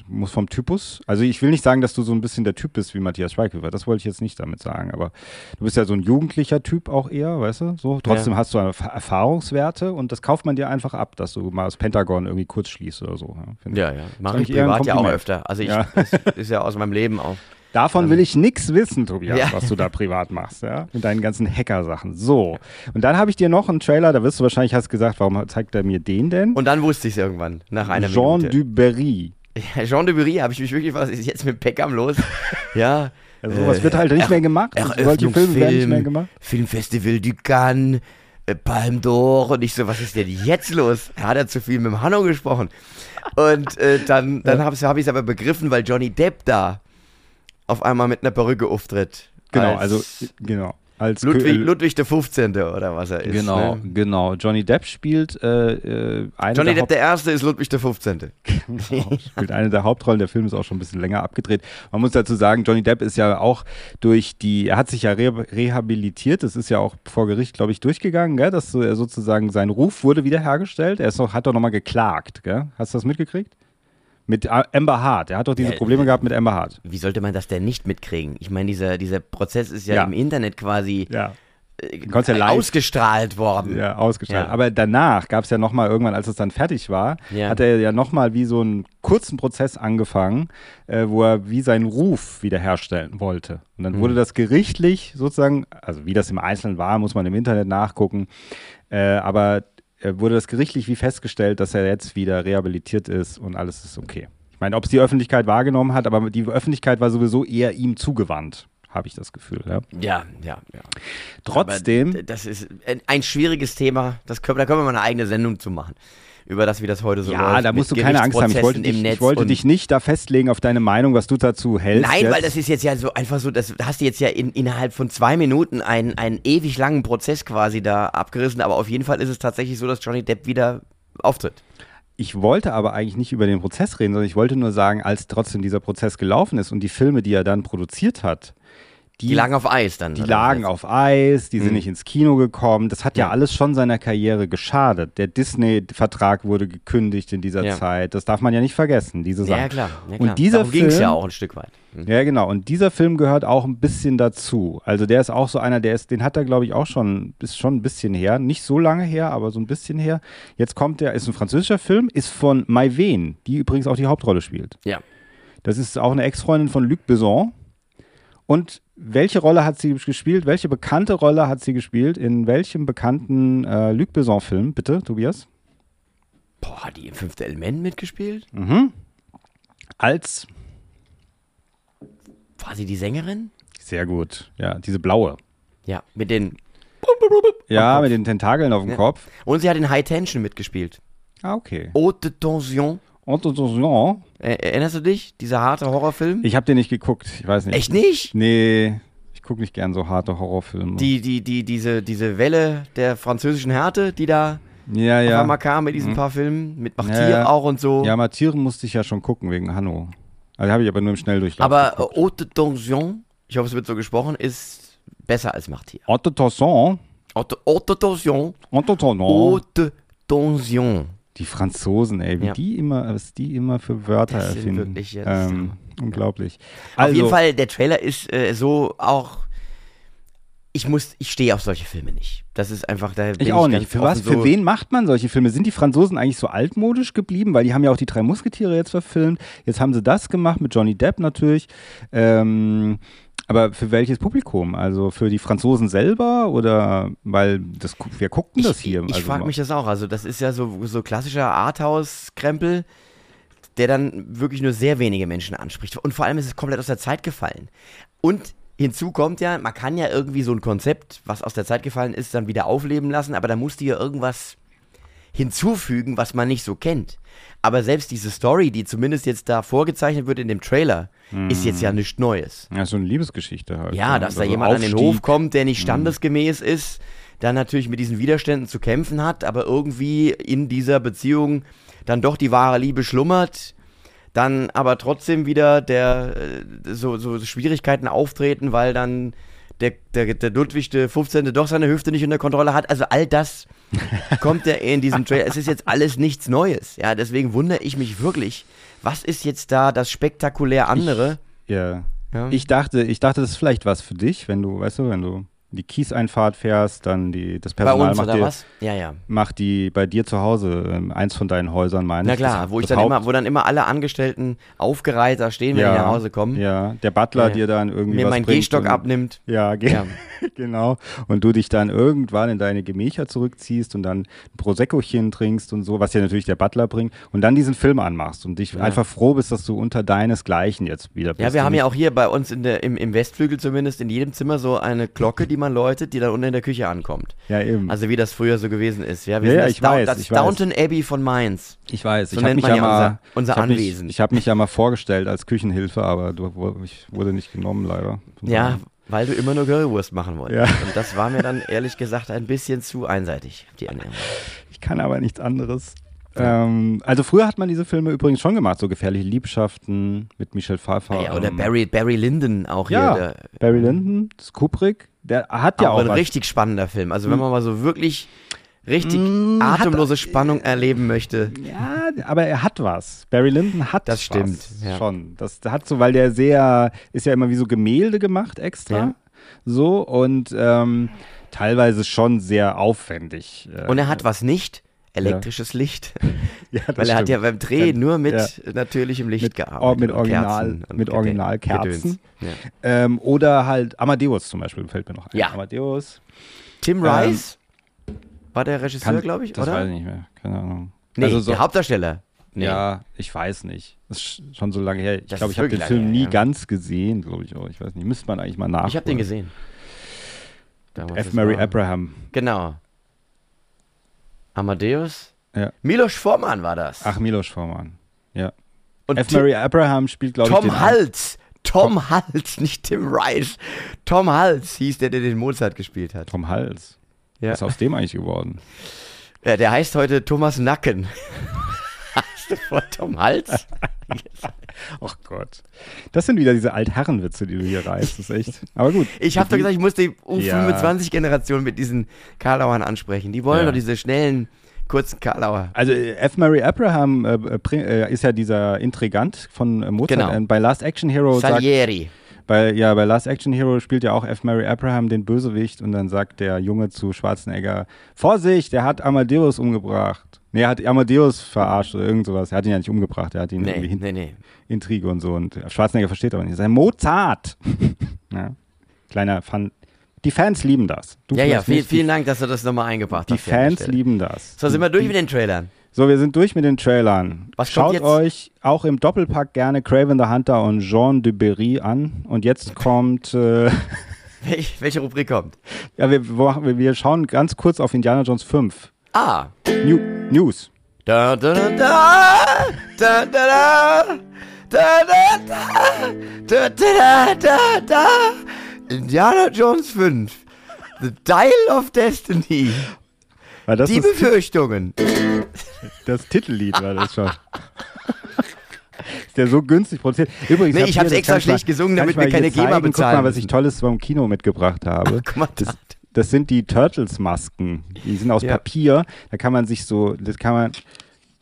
muss vom Typus. Also ich will nicht sagen, dass du so ein bisschen der Typ bist wie Matthias Schweighöfer, das wollte ich jetzt nicht damit sagen, aber du bist ja so ein jugendlicher Typ auch eher, weißt du? So, trotzdem Ja. hast du Erf- Erfahrungswerte und das kauft man dir einfach ab, dass du mal das Pentagon irgendwie kurz schließt oder so. Ja. Ja, ja. Mache ich privat ja auch öfter. Also ich, Ja. das ist ja aus meinem Leben *laughs* auch. Davon will ich nichts wissen, Tobias, Ja. was du da privat machst, ja, *laughs* mit deinen ganzen Hacker-Sachen. So, und dann habe ich dir noch einen Trailer, da wirst du wahrscheinlich, hast gesagt, warum zeigt er mir den denn? Und dann wusste ich es irgendwann, nach einer Jean Minute. Duberry. *laughs* Ja, Jean de Bury, habe ich mich wirklich, was ist jetzt mit Peckham los? *laughs* ja. Also sowas äh, wird halt nicht Er- mehr gemacht. Solche Filme werden nicht mehr gemacht. Filmfestival du Cannes, äh, Palme d'Or und ich so, was ist denn jetzt los? Hat er zu viel mit dem Hanno gesprochen? Und äh, dann, dann habe hab ich es aber begriffen, weil Johnny Depp da auf einmal mit einer Perücke auftritt. Genau, Als also genau. Als Ludwig, Kö- Ludwig der 15. oder was er ist. Genau, Ne? genau. Johnny Depp spielt äh, äh, eine Johnny der Depp der Erste ist Ludwig der 15. *laughs* Genau, spielt eine der Hauptrollen. Der Film ist auch schon ein bisschen länger abgedreht. Man muss dazu sagen, Johnny Depp ist ja auch durch die, er hat sich ja re rehabilitiert. Das ist ja auch vor Gericht, glaube ich, durchgegangen, gell? dass so, er sozusagen sein Ruf wurde wiederhergestellt. Er ist noch, hat doch nochmal geklagt. Gell? Hast du das mitgekriegt? Mit Amber Hart. Er hat doch diese Ja, Probleme gehabt mit Amber Hart. Wie sollte man das denn nicht mitkriegen? Ich meine, dieser, dieser Prozess ist ja, Ja. im Internet quasi Ja. äh, konntest ja ausgestrahlt worden. Ja, ausgestrahlt. Ja. Aber danach gab es ja nochmal irgendwann, als es dann fertig war, Ja. hat er ja nochmal wie so einen kurzen Prozess angefangen, äh, wo er wie seinen Ruf wiederherstellen wollte. Und dann Mhm. wurde das gerichtlich sozusagen, also wie das im Einzelnen war, muss man im Internet nachgucken, äh, aber äh, wurde das gerichtlich wie festgestellt, dass er jetzt wieder rehabilitiert ist und alles ist okay. Ich meine, ob es die Öffentlichkeit wahrgenommen hat, aber die Öffentlichkeit war sowieso eher ihm zugewandt, habe ich das Gefühl. Ja. Ja, ja, ja. Trotzdem. Aber das ist ein, ein schwieriges Thema. Das können, da können wir mal eine eigene Sendung zu machen. Über das, wie das heute so läuft. Ja, da musst du keine Angst haben. Ich wollte, dich, ich wollte dich nicht da festlegen auf deine Meinung, was du dazu hältst. Nein, jetzt. weil das ist jetzt ja so einfach so, das da hast du jetzt ja in, innerhalb von zwei Minuten einen, einen ewig langen Prozess quasi da abgerissen, aber auf jeden Fall ist es tatsächlich so, dass Johnny Depp wieder auftritt. Ich wollte aber eigentlich nicht über den Prozess reden, sondern ich wollte nur sagen, als trotzdem dieser Prozess gelaufen ist und die Filme, die er dann produziert hat, die, Die lagen auf Eis dann. die lagen auf Eis, die sind Mhm. nicht ins Kino gekommen. Das hat ja, Ja. alles schon seiner Karriere geschadet. Der Disney-Vertrag wurde gekündigt in dieser Ja. Zeit. Das darf man ja nicht vergessen, diese Sachen. Ja, klar. Ja, Und klar. dieser Darum ging es ja auch ein Stück weit. Mhm. Ja, genau. Und dieser Film gehört auch ein bisschen dazu. Also der ist auch so einer, der ist, den hat er, glaube ich, auch schon, ist schon ein bisschen her. Nicht so lange her, aber so ein bisschen her. Jetzt kommt der, ist ein französischer Film, ist von Mai Wen, die übrigens auch die Hauptrolle spielt. Ja. Das ist auch eine Ex-Freundin von Luc Besson. Und welche Rolle hat sie gespielt? Welche bekannte Rolle hat sie gespielt? In welchem bekannten äh, Luc Besson-Film? Bitte, Tobias? Boah, hat die im fünften Element mitgespielt? Mhm. Als, War sie die Sängerin? sehr gut, ja, diese blaue. Ja, mit den. Ja, mit den Tentakeln auf dem Ja. Kopf. Und sie hat in High Tension mitgespielt. Ah, okay. Haute Tension. Und, ja. Äh, erinnerst du dich? Dieser harte Horrorfilm? Ich habe den nicht geguckt. Ich weiß nicht. Echt nicht? Nee, ich gucke nicht gern so harte Horrorfilme. Die, die, die, diese, diese Welle der französischen Härte, die da ja, ja. einmal kam mit diesen Mhm. paar Filmen, mit Martyr ja. auch und so. Ja, Martieren musste ich ja schon gucken wegen Hanno. Also habe ich aber nur im Schnelldurchlauf. Aber äh, geguckt. Haute Tension, ich hoffe, es wird so gesprochen, ist besser als Martyr. Haute Tension. Haute, Haute Tension. Haute Tension. Haute Tension. Die Franzosen, ey, wie Ja. die immer, was die immer für Wörter Das sind erfinden. wirklich jetzt- ähm, Unglaublich. Auf jeden Also, Fall, der Trailer ist äh, so auch. Ich muss, ich stehe auf solche Filme nicht. Das ist einfach, da bin Ich auch ganz nicht. Für was? so, Für wen macht man solche Filme? Sind die Franzosen eigentlich so altmodisch geblieben? Weil die haben ja auch die drei Musketiere jetzt verfilmt. Jetzt haben sie das gemacht mit Johnny Depp natürlich. Ähm, aber für welches Publikum? Also für die Franzosen selber oder weil das wer guckt denn das ich, hier? Ich also, frage mich das auch. Also, das ist ja so, so klassischer Arthouse-Krempel, der dann wirklich nur sehr wenige Menschen anspricht. Und vor allem ist es komplett aus der Zeit gefallen. Und hinzu kommt ja, man kann ja irgendwie so ein Konzept, was aus der Zeit gefallen ist, dann wieder aufleben lassen, aber da musst du ja irgendwas hinzufügen, was man nicht so kennt. Aber selbst diese Story, die zumindest jetzt da vorgezeichnet wird in dem Trailer, ist jetzt ja nichts Neues. Ja, so eine Liebesgeschichte halt. Ja, dass da jemand an den Hof kommt, der nicht standesgemäß ist, dann natürlich mit diesen Widerständen zu kämpfen hat, aber irgendwie in dieser Beziehung dann doch die wahre Liebe schlummert, dann aber trotzdem wieder der äh, so, so Schwierigkeiten auftreten, weil dann der, der, der Ludwig der 15. doch seine Hüfte nicht unter Kontrolle hat. Also all das *laughs* kommt ja in diesem Trailer. Es ist jetzt alles nichts Neues. Ja, deswegen wundere ich mich wirklich, was ist jetzt da das spektakulär andere? Ja. Ja. Ich dachte, ich dachte, das ist vielleicht was für dich, wenn du, weißt du, wenn du die Kieseinfahrt fährst, dann die, das Personal uns macht dir? Ja, ja. macht die bei dir zu Hause ähm, eins von deinen Häusern, meine Na klar, Das- wo ich dann Haupt- immer, wo dann immer alle Angestellten aufgereiht da stehen, wenn ja, die nach Hause kommen, Ja, der Butler dir dann irgendwie mir was meinen Gehstock abnimmt. Ja, ge *laughs* genau. Und du dich dann irgendwann in deine Gemächer zurückziehst und dann ein Proseccochen trinkst und so, was dir natürlich der Butler bringt und dann diesen Film anmachst und dich einfach froh bist, dass du unter deinesgleichen jetzt wieder bist. Ja, wir haben ja auch hier bei uns in der, im, im Westflügel zumindest in jedem Zimmer so eine Glocke, die man läutet, die dann unten in der Küche ankommt. Ja, eben. Also wie das früher so gewesen ist. Ja, wir Ja, sind ja, das, ich weiß, das. Downton Abbey von Mainz. Ich weiß, So ich habe mich ja ja mal, unser- unser ich Anwesen. Mich, ich habe mich ja mal vorgestellt als Küchenhilfe, aber du, ich wurde nicht genommen leider. Ja, weil du immer nur Currywurst machen wolltest. Ja. Und das war mir dann ehrlich gesagt ein bisschen zu einseitig, die Ernährung. Ich kann aber nichts anderes. Ähm, also früher hat man diese Filme übrigens schon gemacht, so gefährliche Liebschaften mit Michelle Pfeiffer. Ja, oder ähm, Barry, Barry Lyndon auch Ja, hier. Barry Lyndon, das Kubrick, der hat ja auch auch, ein was. richtig spannender Film. Also wenn man mal so wirklich richtig Mm, hat- atemlose Spannung erleben möchte. Ja, aber er hat was. Barry Lyndon hat Das stimmt, ja. Schon. Das hat so, weil der sehr, ist ja immer wie so Gemälde gemacht extra. Ja. So und ähm, teilweise schon sehr aufwendig. äh, Und er hat was nicht, elektrisches Licht. *laughs* ja, das Weil er hat ja stimmt. beim Dreh nur mit Ja. natürlichem Licht Mit- gearbeitet. oh, mit Original- mit Originalkerzen. Ja. Ähm, oder halt Amadeus zum Beispiel, fällt mir noch ein. Ja. Amadeus. Tim Ähm, Rice war der Regisseur, glaube ich, das oder? weiß ich nicht mehr. Keine Ahnung. Nee, also so, der Hauptdarsteller. Nee. Ja, ich weiß nicht. Das ist schon so lange her. Ich Das glaube, ich habe den Film nie her, ja. ganz gesehen, glaube ich auch. Ich weiß nicht. Müsste man eigentlich mal nachholen. Ich habe den gesehen. F. das Mary Abraham. Genau. Amadeus? Ja. Milos Forman war das. Ach, Milos Forman. Ja. und F. Mary Abraham spielt, glaube ich, Tom Hals. Tom Hals, *laughs* nicht Tim Rice. Tom Hals hieß der, der den Mozart gespielt hat. Tom Hals. Ja. Was ist aus dem eigentlich geworden? ja der heißt heute Thomas Nacken. *laughs* Vor Tom Hals? *laughs* Ach Gott. Das sind wieder diese Altherrenwitze, die du hier reißt. Das ist echt. Aber gut. Ich habe doch gesagt, ich muss die Ja. U25-Generation mit diesen Karlauern ansprechen. Die wollen Ja. doch diese schnellen, kurzen Karlauer. Also äh, F. Mary Abraham äh, äh, äh, ist ja dieser Intrigant von Mozart. Genau. Äh, bei Last Action Hero sagt, Salieri. bei, ja, bei Last Action Hero spielt ja auch F. Mary Abraham den Bösewicht und dann sagt der Junge zu Schwarzenegger, Vorsicht, der hat Amadeus umgebracht. Nee, er hat Amadeus verarscht oder irgend sowas. Er hat ihn ja nicht umgebracht, er hat ihn irgendwie Nee, hin nee, nee. Intrige und so. Und Schwarzenegger versteht aber nicht. Er sagt, Mozart! *laughs* ja. Kleiner Fun. Die Fans lieben das. Du Ja, ja, viel, vielen Dank, dass du das nochmal eingebracht Die hast. der Fans lieben das. So, sind wir durch mit den Trailern. So, wir sind durch mit den Trailern. Was Schaut jetzt? euch auch im Doppelpack gerne Craven the Hunter und Jean de Berry an. Und jetzt *laughs* kommt, äh, *laughs* Welch, welche Rubrik kommt? ja, wir, wir wir schauen ganz kurz auf Indiana Jones 5. Ah. New, News. Da, da, da, da, da, da, da, da, da, da, da, da, da. Indiana Jones 5. The Dial of Destiny. Das Die Befürchtungen. das Titellied, war das schon. Ist der so günstig produziert? Übrigens, Nee, hab ich hab's extra mal- schlecht gesungen, damit wir keine GEMA bezahlen Guck mal, was ich. Tolles vom Kino mitgebracht habe. Guck mal, Das, da. Das sind die Turtles-Masken. Die sind aus Ja. Papier. Da kann man sich so, das kann man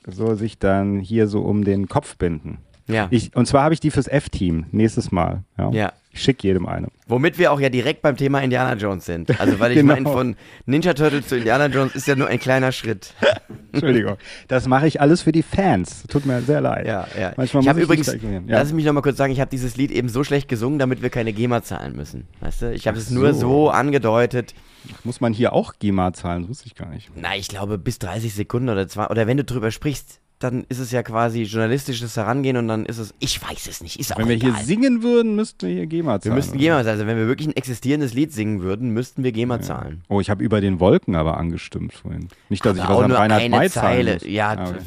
so sich dann hier so um den Kopf binden. Ja. Ich, und zwar habe ich die fürs F-Team nächstes Mal. Ja. Ja. Ich schicke jedem eine. Womit wir auch ja direkt beim Thema Indiana Jones sind. Also, weil ich *laughs* Genau. meine, von Ninja Turtles zu Indiana Jones ist ja nur ein kleiner Schritt. *laughs* Entschuldigung. Das mache ich alles für die Fans. Tut mir sehr leid. Ja, ja. Manchmal ich habe muss übrigens. Ja. lass mich noch mal kurz sagen, ich habe dieses Lied eben so schlecht gesungen, damit wir keine GEMA zahlen müssen. Weißt du? Ich habe es nur so. so angedeutet. Muss man hier auch GEMA zahlen? Das wusste ich gar nicht. Na, ich glaube, bis 30 Sekunden oder zwei. Oder wenn du drüber sprichst, dann ist es ja quasi journalistisches Herangehen und dann ist es. Ich weiß es nicht. Ist auch Wenn wir egal. hier singen würden, müssten wir hier GEMA wir zahlen. müssten oder? GEMA zahlen. Also, wenn wir wirklich ein existierendes Lied singen würden, müssten wir GEMA zahlen. Oh, ich habe über den Wolken aber angestimmt vorhin. Nicht, dass ich Aber was auch an nur Reinhard eine May Zeile. muss. Ja, Ah, okay.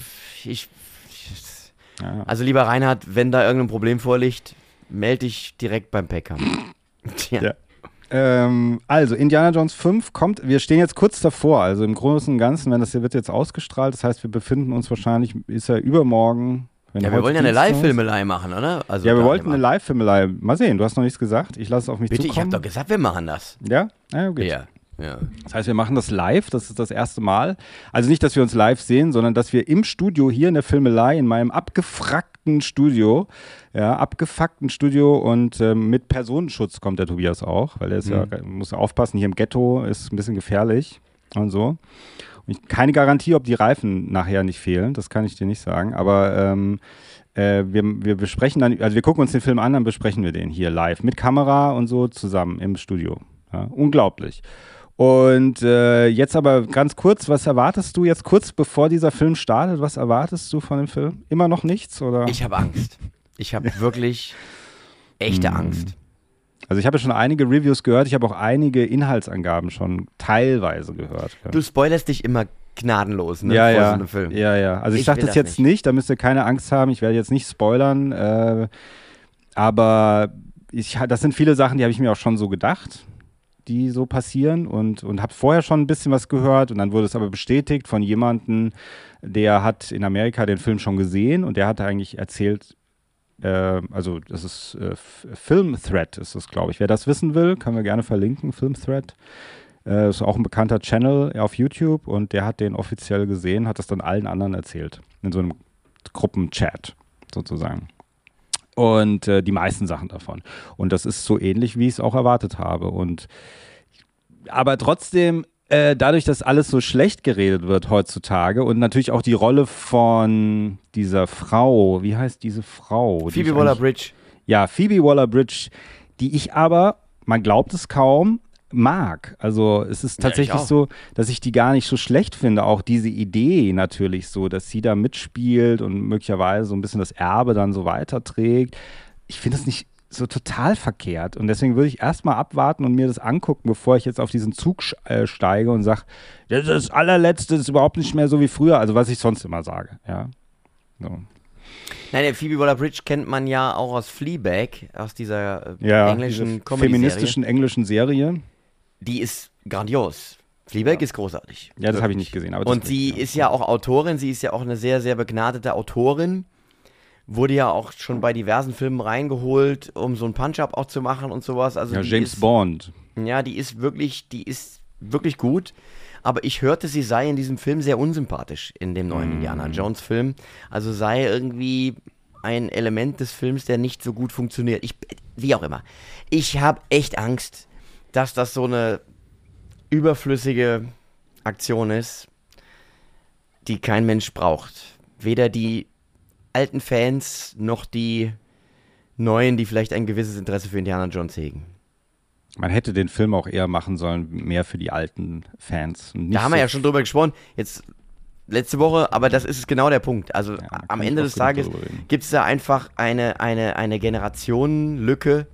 ich. Ja. Also, lieber Reinhard, wenn da irgendein Problem vorliegt, melde dich direkt beim Bäcker. *laughs* Tja. Ja. Ähm, also, Indiana Jones 5 kommt, wir stehen jetzt kurz davor, also im Großen und Ganzen, wenn das hier wird jetzt ausgestrahlt, das heißt, wir befinden uns wahrscheinlich, ist ja übermorgen. wenn Ja, wir wollen ja eine. Live-Filmelei machen, oder? Also Ja, wir wollten eine Live-Filmelei. Mal sehen, du hast noch nichts gesagt. Ich lasse es auf mich Bitte, ich zukommen. habe doch gesagt, wir machen das. ja? Ja, okay. Ja. ja. Das heißt, wir machen das live, das ist das erste Mal. Also nicht, dass wir uns live sehen, sondern dass wir im Studio hier in der Filmelei, in meinem abgefrackten Studio, ja, abgefuckten Studio und ähm, mit Personenschutz kommt der Tobias auch, weil er ist ja, muss ja aufpassen, hier im Ghetto ist ein bisschen gefährlich und so. Und ich, keine Garantie, ob die Reifen nachher nicht fehlen, das kann ich dir nicht sagen, aber ähm, äh, wir, wir besprechen dann, also wir gucken uns den Film an, dann besprechen wir den hier live mit Kamera und so zusammen im Studio. Ja, unglaublich. Und äh, jetzt aber ganz kurz, was erwartest du jetzt kurz bevor dieser Film startet? Was erwartest du von dem Film? Immer noch nichts oder? Ich habe Angst. Ich habe *laughs* wirklich echte Hm. Angst. also ich habe schon einige Reviews gehört. Ich habe auch einige Inhaltsangaben schon teilweise gehört. Ja. Du spoilerst dich immer gnadenlos, ne? ja, vor ja, so einem Film. ja, ja. Also ich, Ich sage das jetzt nicht. da müsst ihr keine Angst haben. Ich werde jetzt nicht spoilern. Äh, aber ich, das sind viele Sachen, die habe ich mir auch schon so gedacht, die so passieren und, und habe vorher schon ein bisschen was gehört und dann wurde es aber bestätigt von jemandem, der hat in Amerika den Film schon gesehen und der hat eigentlich erzählt, äh, also das ist äh, Film Thread ist das, glaube ich. Wer das wissen will, können wir gerne verlinken, Film Thread. Äh, ist auch ein bekannter Channel auf YouTube und der hat den offiziell gesehen, hat das dann allen anderen erzählt. In so einem Gruppenchat sozusagen. Und äh, die meisten Sachen davon. Und das ist so ähnlich, wie ich es auch erwartet habe. Und aber trotzdem, äh, dadurch, dass alles so schlecht geredet wird heutzutage und natürlich auch die Rolle von dieser Frau, wie heißt diese Frau? Die Phoebe ich Waller-Bridge. ja, Phoebe Waller-Bridge, die ich aber, man glaubt es kaum, mag. Also es ist Ja, ich tatsächlich auch. so, dass ich die gar nicht so schlecht finde. Auch diese Idee natürlich so, dass sie da mitspielt und möglicherweise so ein bisschen das Erbe dann so weiterträgt. Ich finde es nicht so total verkehrt. Und deswegen würde ich erstmal abwarten und mir das angucken, bevor ich jetzt auf diesen Zug äh, steige und sage, das ist das allerletzte, das ist überhaupt nicht mehr so wie früher. Also was ich sonst immer sage. Ja. So. Nein, der Phoebe Waller-Bridge kennt man ja auch aus Fleabag, aus dieser äh, Ja, englischen feministischen englischen Serie. Die ist grandios. Fleabag ist großartig. Ja, das habe ich nicht gesehen. Und sie ist ja auch Autorin, sie ist ja auch eine sehr, sehr begnadete Autorin. Wurde ja auch schon bei diversen Filmen reingeholt, um so ein Punch-Up auch zu machen und sowas. Also ja, James ist, Bond. Ja, die ist wirklich, die ist wirklich gut. Aber ich hörte, sie sei in diesem Film sehr unsympathisch, in dem neuen Indiana Jones Film. Also sei irgendwie ein Element des Films, der nicht so gut funktioniert. Ich, wie auch immer. Ich habe echt Angst, dass das so eine überflüssige Aktion ist, die kein Mensch braucht. Weder die alten Fans noch die neuen, die vielleicht ein gewisses Interesse für Indiana Jones hegen. Man hätte den Film auch eher machen sollen, mehr für die alten Fans. nicht Da haben wir so ja schon drüber gesprochen. Jetzt letzte Woche, aber das ist genau der Punkt. Also kann am Ende des Tages gibt es da einfach eine, eine, eine Generationenlücke.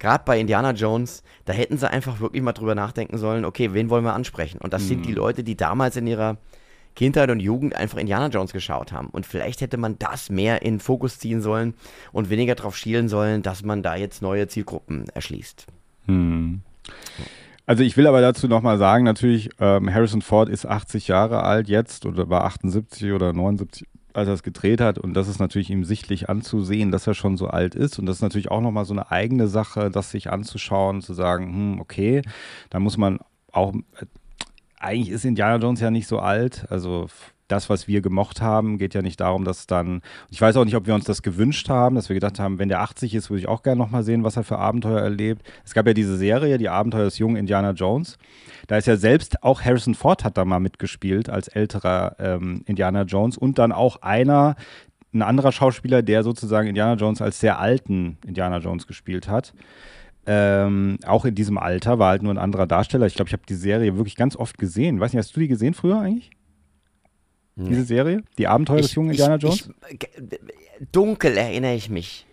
Gerade bei Indiana Jones, da hätten sie einfach wirklich mal drüber nachdenken sollen, okay, wen wollen wir ansprechen? Und das Mhm. sind die Leute, die damals in ihrer Kindheit und Jugend einfach Indiana Jones geschaut haben. Und vielleicht hätte man das mehr in Fokus ziehen sollen und weniger darauf schielen sollen, dass man da jetzt neue Zielgruppen erschließt. Hm. Also ich will aber dazu nochmal sagen, natürlich, ähm, Harrison Ford ist 80 Jahre alt jetzt oder war 78 oder 79, als er es gedreht hat. Und das ist natürlich ihm sichtlich anzusehen, dass er schon so alt ist. Und das ist natürlich auch nochmal so eine eigene Sache, das sich anzuschauen, zu sagen, hm, okay, da muss man auch, äh, eigentlich ist Indiana Jones ja nicht so alt, also das, was wir gemocht haben, geht ja nicht darum, dass dann, ich weiß auch nicht, ob wir uns das gewünscht haben, dass wir gedacht haben, wenn der 80 ist, würde ich auch gerne nochmal sehen, was er für Abenteuer erlebt. Es gab ja diese Serie, die Abenteuer des jungen Indiana Jones. Da ist ja selbst auch Harrison Ford hat da mal mitgespielt als älterer ähm, Indiana Jones und dann auch einer, ein anderer Schauspieler, der sozusagen Indiana Jones als sehr alten Indiana Jones gespielt hat. Ähm, auch in diesem Alter war halt nur ein anderer Darsteller. Ich glaube, ich habe die Serie wirklich ganz oft gesehen. Weiß nicht, hast du die gesehen früher eigentlich? Diese Serie? Die Abenteuer ich, des jungen Indiana Jones? Ich, dunkel erinnere ich mich.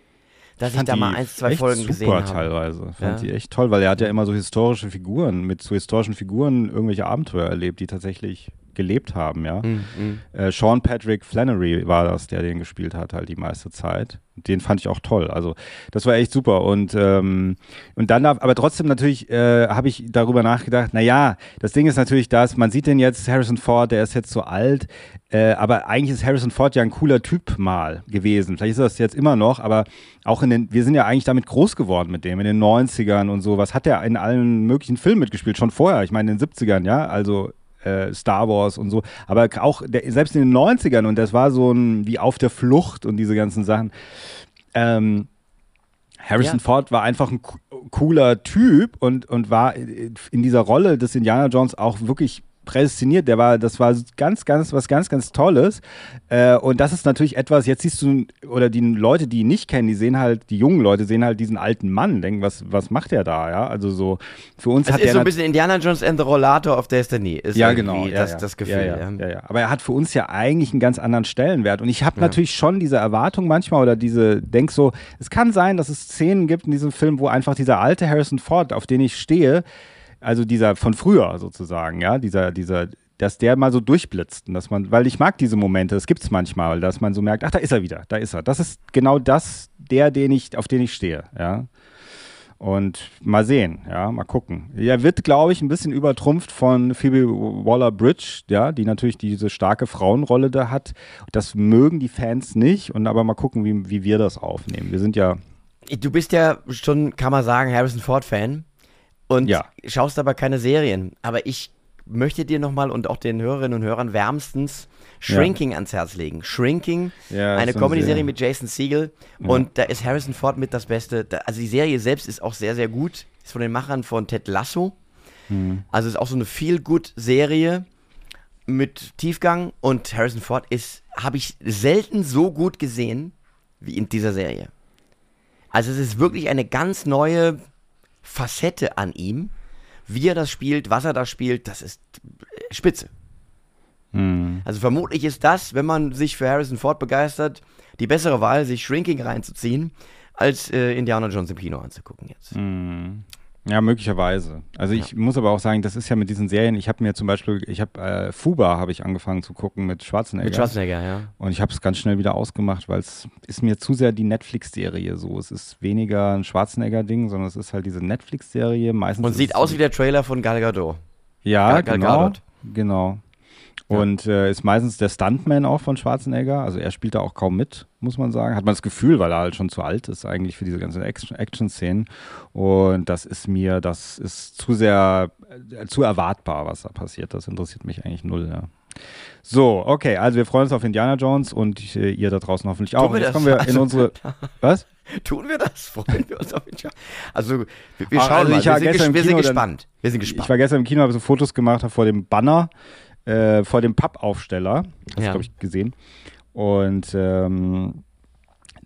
Dass ich, ich da mal ein, zwei Folgen gesehen habe. teilweise. Fand ja. die echt toll, weil er hat ja immer so historische Figuren, mit so historischen Figuren irgendwelche Abenteuer erlebt, die tatsächlich gelebt haben, ja. Mm, mm. Äh, Sean Patrick Flannery war das, der den gespielt hat, halt die meiste Zeit. Den fand ich auch toll. Also das war echt super. Und, ähm, und dann, aber trotzdem natürlich äh, habe ich darüber nachgedacht, naja, das Ding ist natürlich das, man sieht den jetzt, Harrison Ford, der ist jetzt so alt, äh, aber eigentlich ist Harrison Ford ja ein cooler Typ mal gewesen. Vielleicht ist das jetzt immer noch, aber auch in den, wir sind ja eigentlich damit groß geworden mit dem, in den 90ern und so. Was hat der in allen möglichen Filmen mitgespielt? Schon vorher, ich meine in den 70ern, ja. Also äh, Star Wars und so. Aber auch der, selbst in den 90ern, und das war so ein wie auf der Flucht und diese ganzen Sachen. Ähm, Harrison ja. Ford war einfach ein cooler Typ und, und war in dieser Rolle des Indiana Jones auch wirklich prädestiniert. Der war, das war ganz, ganz, was ganz, ganz Tolles. Äh, und das ist natürlich etwas, jetzt siehst du, oder die Leute, die ihn nicht kennen, die sehen halt, die jungen Leute sehen halt diesen alten Mann, denken, was, was macht der da, ja? Also so, für uns es hat ist so ein bisschen Indiana Jones and the Rollator of Destiny. Ist ja, genau. Ja, das, ja. das Gefühl. Ja, ja, ja, Aber er hat für uns ja eigentlich einen ganz anderen Stellenwert. Und ich habe natürlich schon diese Erwartung manchmal oder diese, denk so, es kann sein, dass es Szenen gibt in diesem Film, wo einfach dieser alte Harrison Ford, auf den ich stehe, also dieser von früher sozusagen, ja, dieser, dieser, dass der mal so durchblitzt. Dass man, weil ich mag diese Momente, das gibt es manchmal, dass man so merkt, ach, da ist er wieder, da ist er. Das ist genau das, der, den ich, auf den ich stehe, ja. Und mal sehen, ja, mal gucken. Er wird, glaube ich, ein bisschen übertrumpft von Phoebe Waller-Bridge, ja, die natürlich diese starke Frauenrolle da hat. Das mögen die Fans nicht, und aber mal gucken, wie, wie wir das aufnehmen. Wir sind ja. Du bist ja schon, kann man sagen, Harrison Ford-Fan und ja. schaust aber keine Serien. Aber ich möchte dir nochmal und auch den Hörerinnen und Hörern wärmstens Shrinking ja. ans Herz legen. Shrinking, ja, eine Comedy-Serie mit Jason Segel. Ja. Und da ist Harrison Ford mit das Beste. Also die Serie selbst ist auch sehr, sehr gut. Ist von den Machern von Ted Lasso. Mhm. Also ist auch so eine Feel-Good-Serie mit Tiefgang. Und Harrison Ford ist, habe ich selten so gut gesehen wie in dieser Serie. Also es ist wirklich eine ganz neue Facette an ihm. Wie er das spielt, was er da spielt, das ist spitze. Mhm. Also vermutlich ist das, wenn man sich für Harrison Ford begeistert, die bessere Wahl, sich Shrinking reinzuziehen, als äh, Indiana Jones im Kino anzugucken jetzt. Mhm. Ja, möglicherweise. Also ich ja. muss aber auch sagen, das ist ja mit diesen Serien, ich habe mir zum Beispiel, ich habe äh, Fuba habe ich angefangen zu gucken mit Schwarzenegger. Mit Schwarzenegger, ja. Und ich habe es ganz schnell wieder ausgemacht, weil es ist mir zu sehr die Netflix-Serie so. Es ist weniger ein Schwarzenegger-Ding, sondern es ist halt diese Netflix-Serie. Meistens Und sieht aus wie der Trailer von Gal Gadot. Ja, Gal, Gal genau. Genau. Und äh, ist meistens der Stuntman auch von Schwarzenegger. Also er spielt da auch kaum mit, muss man sagen. Hat man das Gefühl, weil er halt schon zu alt ist eigentlich für diese ganzen Action-Szenen. Und das ist mir, das ist zu sehr, äh, zu erwartbar, was da passiert. Das interessiert mich eigentlich null, ja. So, okay, also wir freuen uns auf Indiana Jones und äh, ihr da draußen hoffentlich auch. Tun jetzt kommen wir in also, unsere. *laughs* Was? Tun wir das? Freuen wir uns auf Indiana Also, wir, wir schauen also mal. Wir, sind, wir sind, gespannt. Wir sind gespannt. Ich war gestern im Kino, habe so Fotos gemacht, habe vor dem Banner äh, vor dem Pappaufsteller. Hast ja. du, glaube ich, gesehen. Und ähm,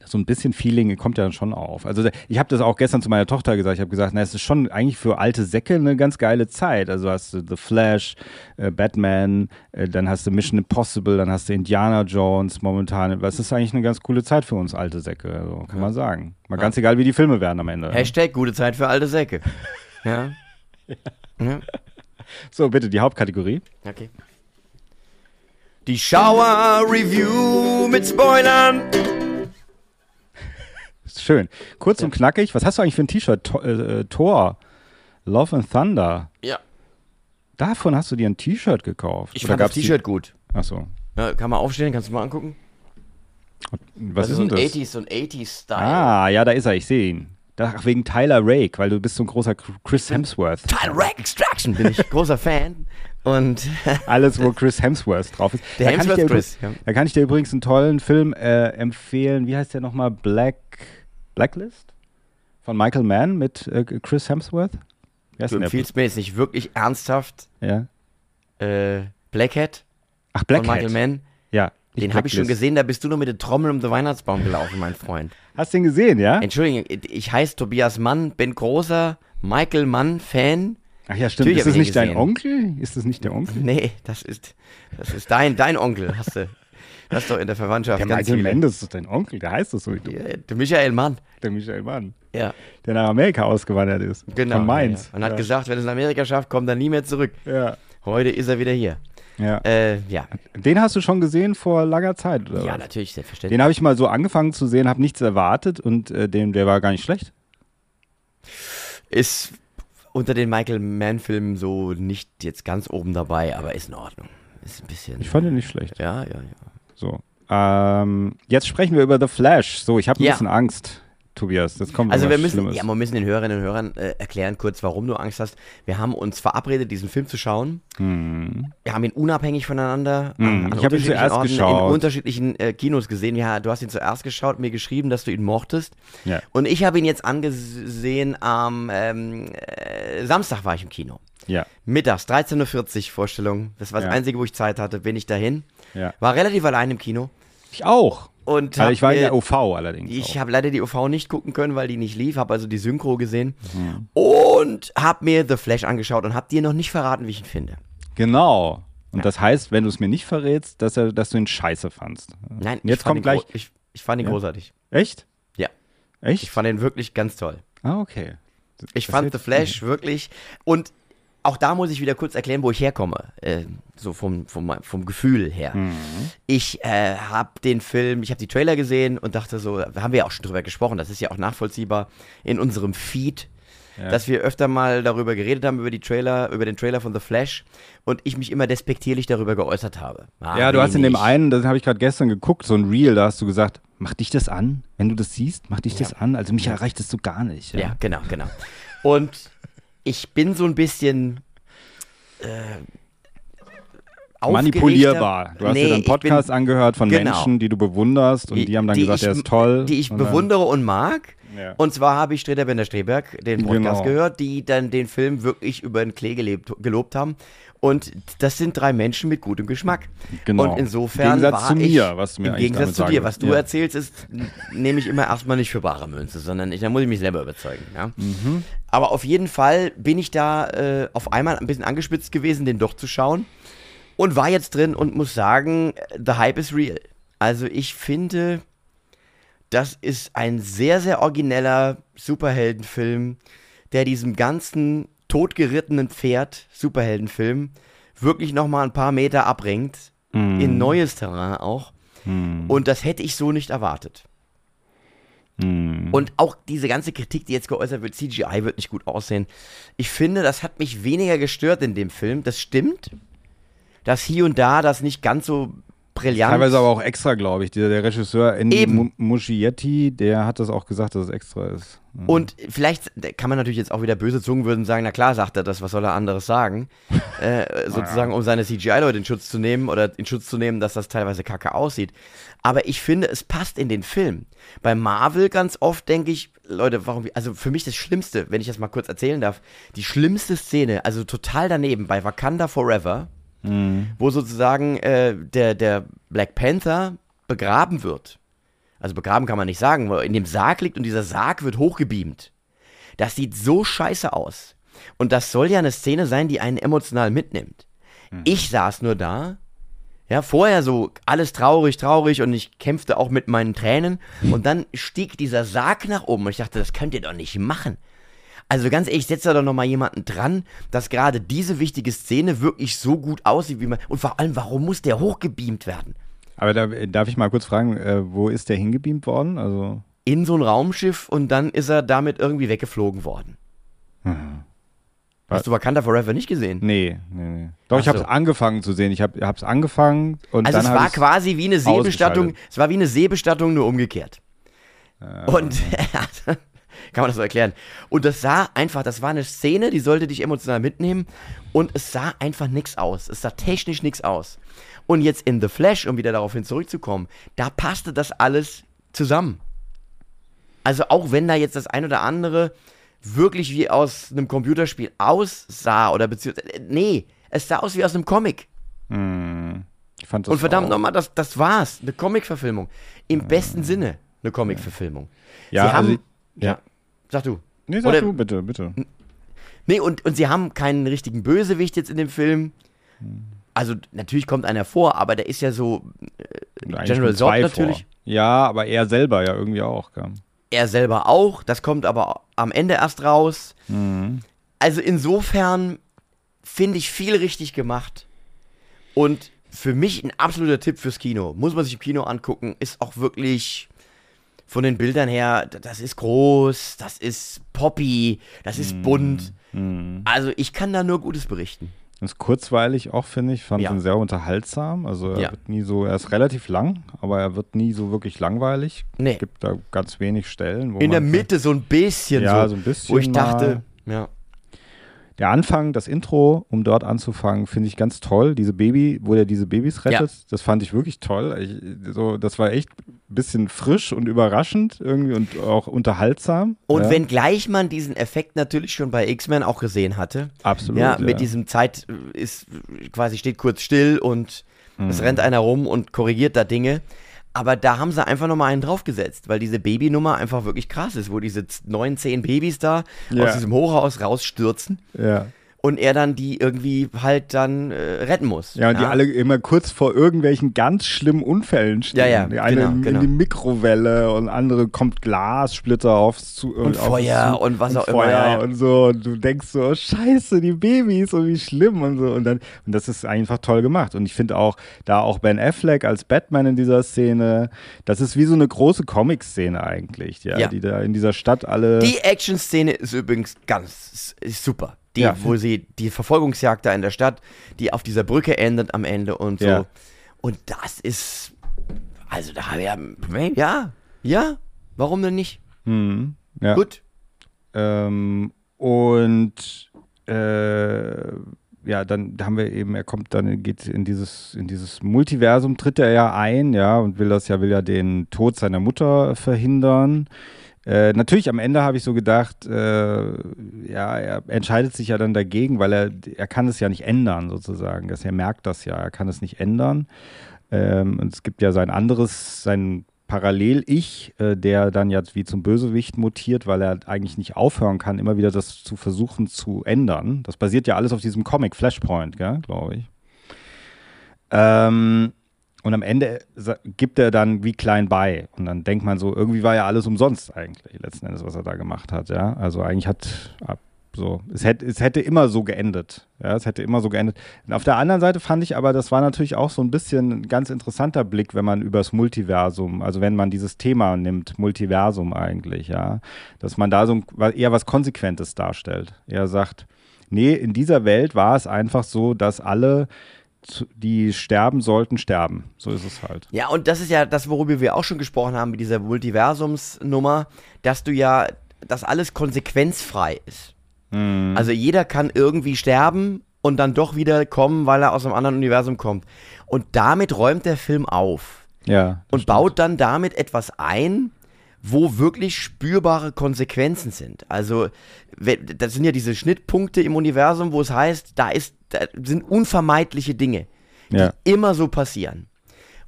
so ein bisschen Feeling kommt ja dann schon auf. Also ich habe das auch gestern zu meiner Tochter gesagt. Ich habe gesagt, na, es ist schon eigentlich für alte Säcke eine ganz geile Zeit. Also hast du The Flash, äh, Batman, äh, dann hast du Mission Impossible, dann hast du Indiana Jones momentan. Das ist eigentlich eine ganz coole Zeit für uns alte Säcke, also, kann ja. man sagen. Mal ja. ganz egal, wie die Filme werden am Ende. Hashtag gute Zeit für alte Säcke. *laughs* ja. ja. So, bitte die Hauptkategorie. Okay. Die Shower Review mit Spoilern. Schön. Kurz ja. und knackig. Was hast du eigentlich für ein T-Shirt? Tor, äh, Thor. Love and Thunder. Ja. Davon hast du dir ein T-Shirt gekauft. Ich Oder fand das T-Shirt gut. Achso. Ja, kann man aufstehen, kannst du mal angucken. Was ist, so denn das? 80s, so ein 80s-Style. Ah, ja, da ist er, ich sehe ihn. Ach, wegen Tyler Rake, weil du bist so ein großer Chris Hemsworth. Tyler Rake Extraction bin ich großer Fan. Und *laughs* Alles, wo Chris Hemsworth drauf ist. Der da, kann Hemsworth dir Chris, übrigens- ja. da kann ich dir übrigens einen tollen Film äh, empfehlen. Wie heißt der nochmal? Black Blacklist? Von Michael Mann mit äh, Chris Hemsworth? Wie heißt du empfiehlst mir jetzt nicht wirklich ernsthaft Ja. äh, Blackhead Ach, von Blackhead. Michael Mann. Ja. Den habe ich schon gesehen, da bist du nur mit der Trommel um den Weihnachtsbaum gelaufen, mein Freund. Hast du den gesehen, ja? Entschuldigung, ich heiße Tobias Mann, bin großer Michael Mann-Fan. Ach ja, stimmt. Natürlich Ist das ich nicht ihn dein gesehen. Onkel? Ist das nicht der Onkel? Nee, das ist, das ist dein, dein Onkel, hast du. Das ist doch in der Verwandtschaft. Der Michael viele. Mendes ist dein Onkel, der heißt das so wie du. Ja, Der Michael Mann. Der Michael Mann, Ja, der nach Amerika ausgewandert ist. genau. Von Mainz. Ja. Und hat ja. gesagt, wenn es in Amerika schafft, kommt er nie mehr zurück. Ja. Heute ist er wieder hier. ja. Äh, ja. Den hast du schon gesehen vor langer Zeit, oder Ja, was? natürlich, selbstverständlich. Den habe ich mal so angefangen zu sehen, habe nichts erwartet und äh, den, der war gar nicht schlecht. Ist unter den Michael Mann-Filmen so nicht jetzt ganz oben dabei, aber ist in Ordnung. Ist ein bisschen. Ich fand den nicht schlecht. ja, ja, ja. So. Ähm, jetzt sprechen wir über The Flash. So, ich habe ein Ja. bisschen Angst, Tobias. Das kommt Also wir müssen, Schlimmes. ja, wir müssen den Hörerinnen und Hörern äh, erklären kurz, warum du Angst hast. Wir haben uns verabredet, diesen Film zu schauen. Hm. Wir haben ihn unabhängig voneinander Hm, an, an ich hab ihn unterschiedlichen zuerst Orten geschaut. in unterschiedlichen äh, Kinos gesehen. Ja, du hast ihn zuerst geschaut, mir geschrieben, dass du ihn mochtest. Ja. Und ich habe ihn jetzt angesehen am ähm, äh, Samstag war ich im Kino. Ja, Mittags, 13.40 Uhr Vorstellung. Das war das Ja. Einzige, wo ich Zeit hatte, bin ich dahin. ja. War relativ allein im Kino. Ich auch. Und Also ich war in der OV allerdings. ich habe leider die OV nicht gucken können, weil die nicht lief, habe also die Synchro gesehen Mhm. und habe mir The Flash angeschaut und habe dir noch nicht verraten, wie ich ihn finde. Genau. Und Ja. das heißt, wenn du es mir nicht verrätst, dass, er, dass du ihn scheiße fandst. Nein, Und jetzt ich fand kommt ihn gleich. Ich, ich fand ihn Ja. großartig. Echt? Ja. Echt? Ich fand ihn wirklich ganz toll. ah, okay. Ich Das fand The Flash wirklich und auch da muss ich wieder kurz erklären, wo ich herkomme, äh, so vom, vom, vom Gefühl her. Mhm. Ich äh, habe den Film, ich habe die Trailer gesehen und dachte so, da haben wir ja auch schon drüber gesprochen, das ist ja auch nachvollziehbar in unserem Feed, Ja. dass wir öfter mal darüber geredet haben, über die Trailer, über den Trailer von The Flash und ich mich immer despektierlich darüber geäußert habe. Ah, Ja, du hast in dem einen, das habe ich gerade gestern geguckt, so ein Reel, da hast du gesagt, mach dich das an, wenn du das siehst, mach dich das an. Also mich erreicht das so gar nicht. Ja, genau, genau. Und ich bin so ein bisschen äh. Manipulierbar. Du hast Nee, dir dann ich bin- Podcasts angehört von Genau. Menschen, die du bewunderst und die, haben dann gesagt, ich, er ist toll. Die ich Und bewundere und mag. Ja. Und zwar habe ich Streter Bender Streberg, den Podcast Genau. gehört, die dann den Film wirklich über den Klee gelebt, gelobt haben. Und das sind drei Menschen mit gutem Geschmack. Genau. Und insofern Im Gegensatz war zu ich, mir, was du mir im Gegensatz zu dir, was du Ja. erzählst, ist nehme ich immer erstmal nicht für bare Münze, sondern ich, da muss ich mich selber überzeugen. Ja? Mhm. Aber auf jeden Fall bin ich da äh, auf einmal ein bisschen angespitzt gewesen, den doch zu schauen und war jetzt drin und muss sagen, the hype is real. Also ich finde, das ist ein sehr, sehr origineller Superheldenfilm, der diesem ganzen totgerittenen Pferd Superheldenfilm wirklich nochmal ein paar Meter abbringt, Mhm. in neues Terrain auch. Hm, Und das hätte ich so nicht erwartet. hm. Und auch diese ganze Kritik, die jetzt geäußert wird, CGI wird nicht gut aussehen. Ich finde, das hat mich weniger gestört in dem Film. Das stimmt, dass hier und da das nicht ganz so brillant Teilweise aber auch extra, glaube ich. Der, der Regisseur Andy Muschietti, der hat das auch gesagt, dass es extra ist. Ja. Und vielleicht kann man natürlich jetzt auch wieder böse Zungen würden sagen, na klar sagt er das, was soll er anderes sagen? *laughs* äh, sozusagen, um seine CGI-Leute in Schutz zu nehmen oder in Schutz zu nehmen, dass das teilweise kacke aussieht. Aber ich finde, es passt in den Film. Bei Marvel ganz oft denke ich, Leute, warum, also für mich das Schlimmste, wenn ich das mal kurz erzählen darf, die schlimmste Szene, also total daneben, bei Wakanda Forever, Mhm. wo sozusagen äh, der, der Black Panther begraben wird. Also begraben kann man nicht sagen, wo er in dem Sarg liegt und dieser Sarg wird hochgebeamt. Das sieht so scheiße aus. Und das soll ja eine Szene sein, die einen emotional mitnimmt. Ich saß nur da, ja, vorher so alles traurig, traurig und ich kämpfte auch mit meinen Tränen und dann stieg dieser Sarg nach oben und ich dachte, das könnt ihr doch nicht machen. Also ganz ehrlich, setzt da doch noch mal jemanden dran, dass gerade diese wichtige Szene wirklich so gut aussieht, wie man und vor allem, warum muss der hochgebeamt werden? Aber da, darf ich mal kurz fragen, äh, wo ist der hingebeamt worden? Also, In so ein Raumschiff und dann ist er damit irgendwie weggeflogen worden. Hast du Wakanda Forever nicht gesehen? nee, nee, nee. Doch, ich Ach habe es so. angefangen zu sehen. Ich habe es angefangen und Also dann es war quasi wie eine Seebestattung, es war wie eine Seebestattung nur umgekehrt. Und *laughs* *laughs* kann man das so erklären. Und das sah einfach, das war eine Szene, die sollte dich emotional mitnehmen und es sah einfach nichts aus. Es sah technisch nichts aus. Und jetzt in The Flash, um wieder daraufhin zurückzukommen, da passte das alles zusammen. Also auch wenn da jetzt das ein oder andere wirklich wie aus einem Computerspiel aussah oder beziehungsweise, nee, es sah aus wie aus einem Comic. Hm. Ich fand das Und verdammt nochmal, das, das war's. Eine Comic-Verfilmung. Im besten Sinne eine Comic-Verfilmung. Ja, sie haben, also, ja. Sag du. Nee, sag Oder- du bitte, bitte. Nee, und, und sie haben keinen richtigen Bösewicht jetzt in dem Film. Also, natürlich kommt einer vor, aber der ist ja so, Eigentlich General Zod natürlich. Vor. Ja, aber er selber ja irgendwie auch. Gell? er selber auch. Das kommt aber am Ende erst raus. Also, insofern finde ich viel richtig gemacht. Und für mich ein absoluter Tipp fürs Kino. Muss man sich im Kino angucken. Ist auch wirklich von den Bildern her, das ist groß, das ist poppy, das ist bunt. Also ich kann da nur Gutes berichten. Ist kurzweilig auch, finde ich. Fand Ja. ihn sehr unterhaltsam. Also er Ja. wird nie so, er ist relativ lang, aber er wird nie so wirklich langweilig. Nee. Es gibt da ganz wenig Stellen, wo In der Mitte so ein bisschen Ja, so, so ein bisschen wo ich dachte, ja. Der Anfang, das Intro, um dort anzufangen, finde ich ganz toll. Diese Baby, wo er diese Babys rettet, das fand ich wirklich toll. Ich, so, das war echt ein bisschen frisch und überraschend irgendwie und auch unterhaltsam. Und ja, wenngleich man diesen Effekt natürlich schon bei X-Men auch gesehen hatte, absolut. ja, mit diesem Zeit äh, ist quasi steht kurz still und es Mhm. rennt einer rum und korrigiert da Dinge. Aber da haben sie einfach nochmal einen draufgesetzt, weil diese Babynummer einfach wirklich krass ist, wo diese neun, zehn Babys da Ja. aus diesem Hochhaus rausstürzen ja. Und er dann die irgendwie halt dann äh, retten muss. Ja, und die alle immer kurz vor irgendwelchen ganz schlimmen Unfällen stehen. Ja, ja, Die eine genau, in genau. die Mikrowelle und andere kommt Glassplitter aufs zu Und aufs Feuer zu- und was auch immer, Feuer ja, ja. und so. Und du denkst so, oh, scheiße, die Babys und wie schlimm und so. Und dann, und das ist einfach toll gemacht. Und ich finde auch, da auch Ben Affleck als Batman in dieser Szene, das ist wie so eine große Comic-Szene eigentlich, ja, Ja. die da in dieser Stadt alle. Die Action-Szene ist übrigens ganz ist super. Die, Ja. wo sie die Verfolgungsjagd da in der Stadt, die auf dieser Brücke endet am Ende und so. Ja. Und das ist, also da ja, ja, ja, warum denn nicht? Hm, ja. Gut. Ähm, und äh, ja, dann haben wir eben, er kommt dann, geht in dieses, in dieses Multiversum, tritt er ja ein, ja, und will das ja, will ja den Tod seiner Mutter verhindern. Äh, natürlich am Ende habe ich so gedacht, äh, ja, er entscheidet sich ja dann dagegen, weil er, er kann es ja nicht ändern, sozusagen. Dass er merkt das ja, er kann es nicht ändern. Ähm, und es gibt ja sein anderes, sein Parallel-Ich, äh, der dann jetzt wie zum Bösewicht mutiert, weil er eigentlich nicht aufhören kann, immer wieder das zu versuchen zu ändern. Das basiert ja alles auf diesem Comic Flashpoint, glaube ich. Ähm, und am Ende gibt er dann wie klein bei. Und dann denkt man so, irgendwie war ja alles umsonst eigentlich, letzten Endes, was er da gemacht hat, ja. Also eigentlich hat so, es hätte, es hätte immer so geendet. Ja, es hätte immer so geendet. Und auf der anderen Seite fand ich aber, das war natürlich auch so ein bisschen ein ganz interessanter Blick, wenn man übers Multiversum, also wenn man dieses Thema nimmt, Multiversum eigentlich, ja, dass man da so ein, eher was Konsequentes darstellt. Er sagt, nee, in dieser Welt war es einfach so, dass alle, die sterben sollten, sterben. So ist es halt. Ja, und das ist ja das, worüber wir auch schon gesprochen haben mit dieser Multiversumsnummer, dass du ja, dass alles konsequenzfrei ist. Mhm. Also jeder kann irgendwie sterben und dann doch wieder kommen, weil er aus einem anderen Universum kommt. Und damit räumt der Film auf Ja. und baut dann damit etwas ein, wo wirklich spürbare Konsequenzen sind. Also das sind ja diese Schnittpunkte im Universum, wo es heißt, da ist, da sind unvermeidliche Dinge, die Ja. immer so passieren.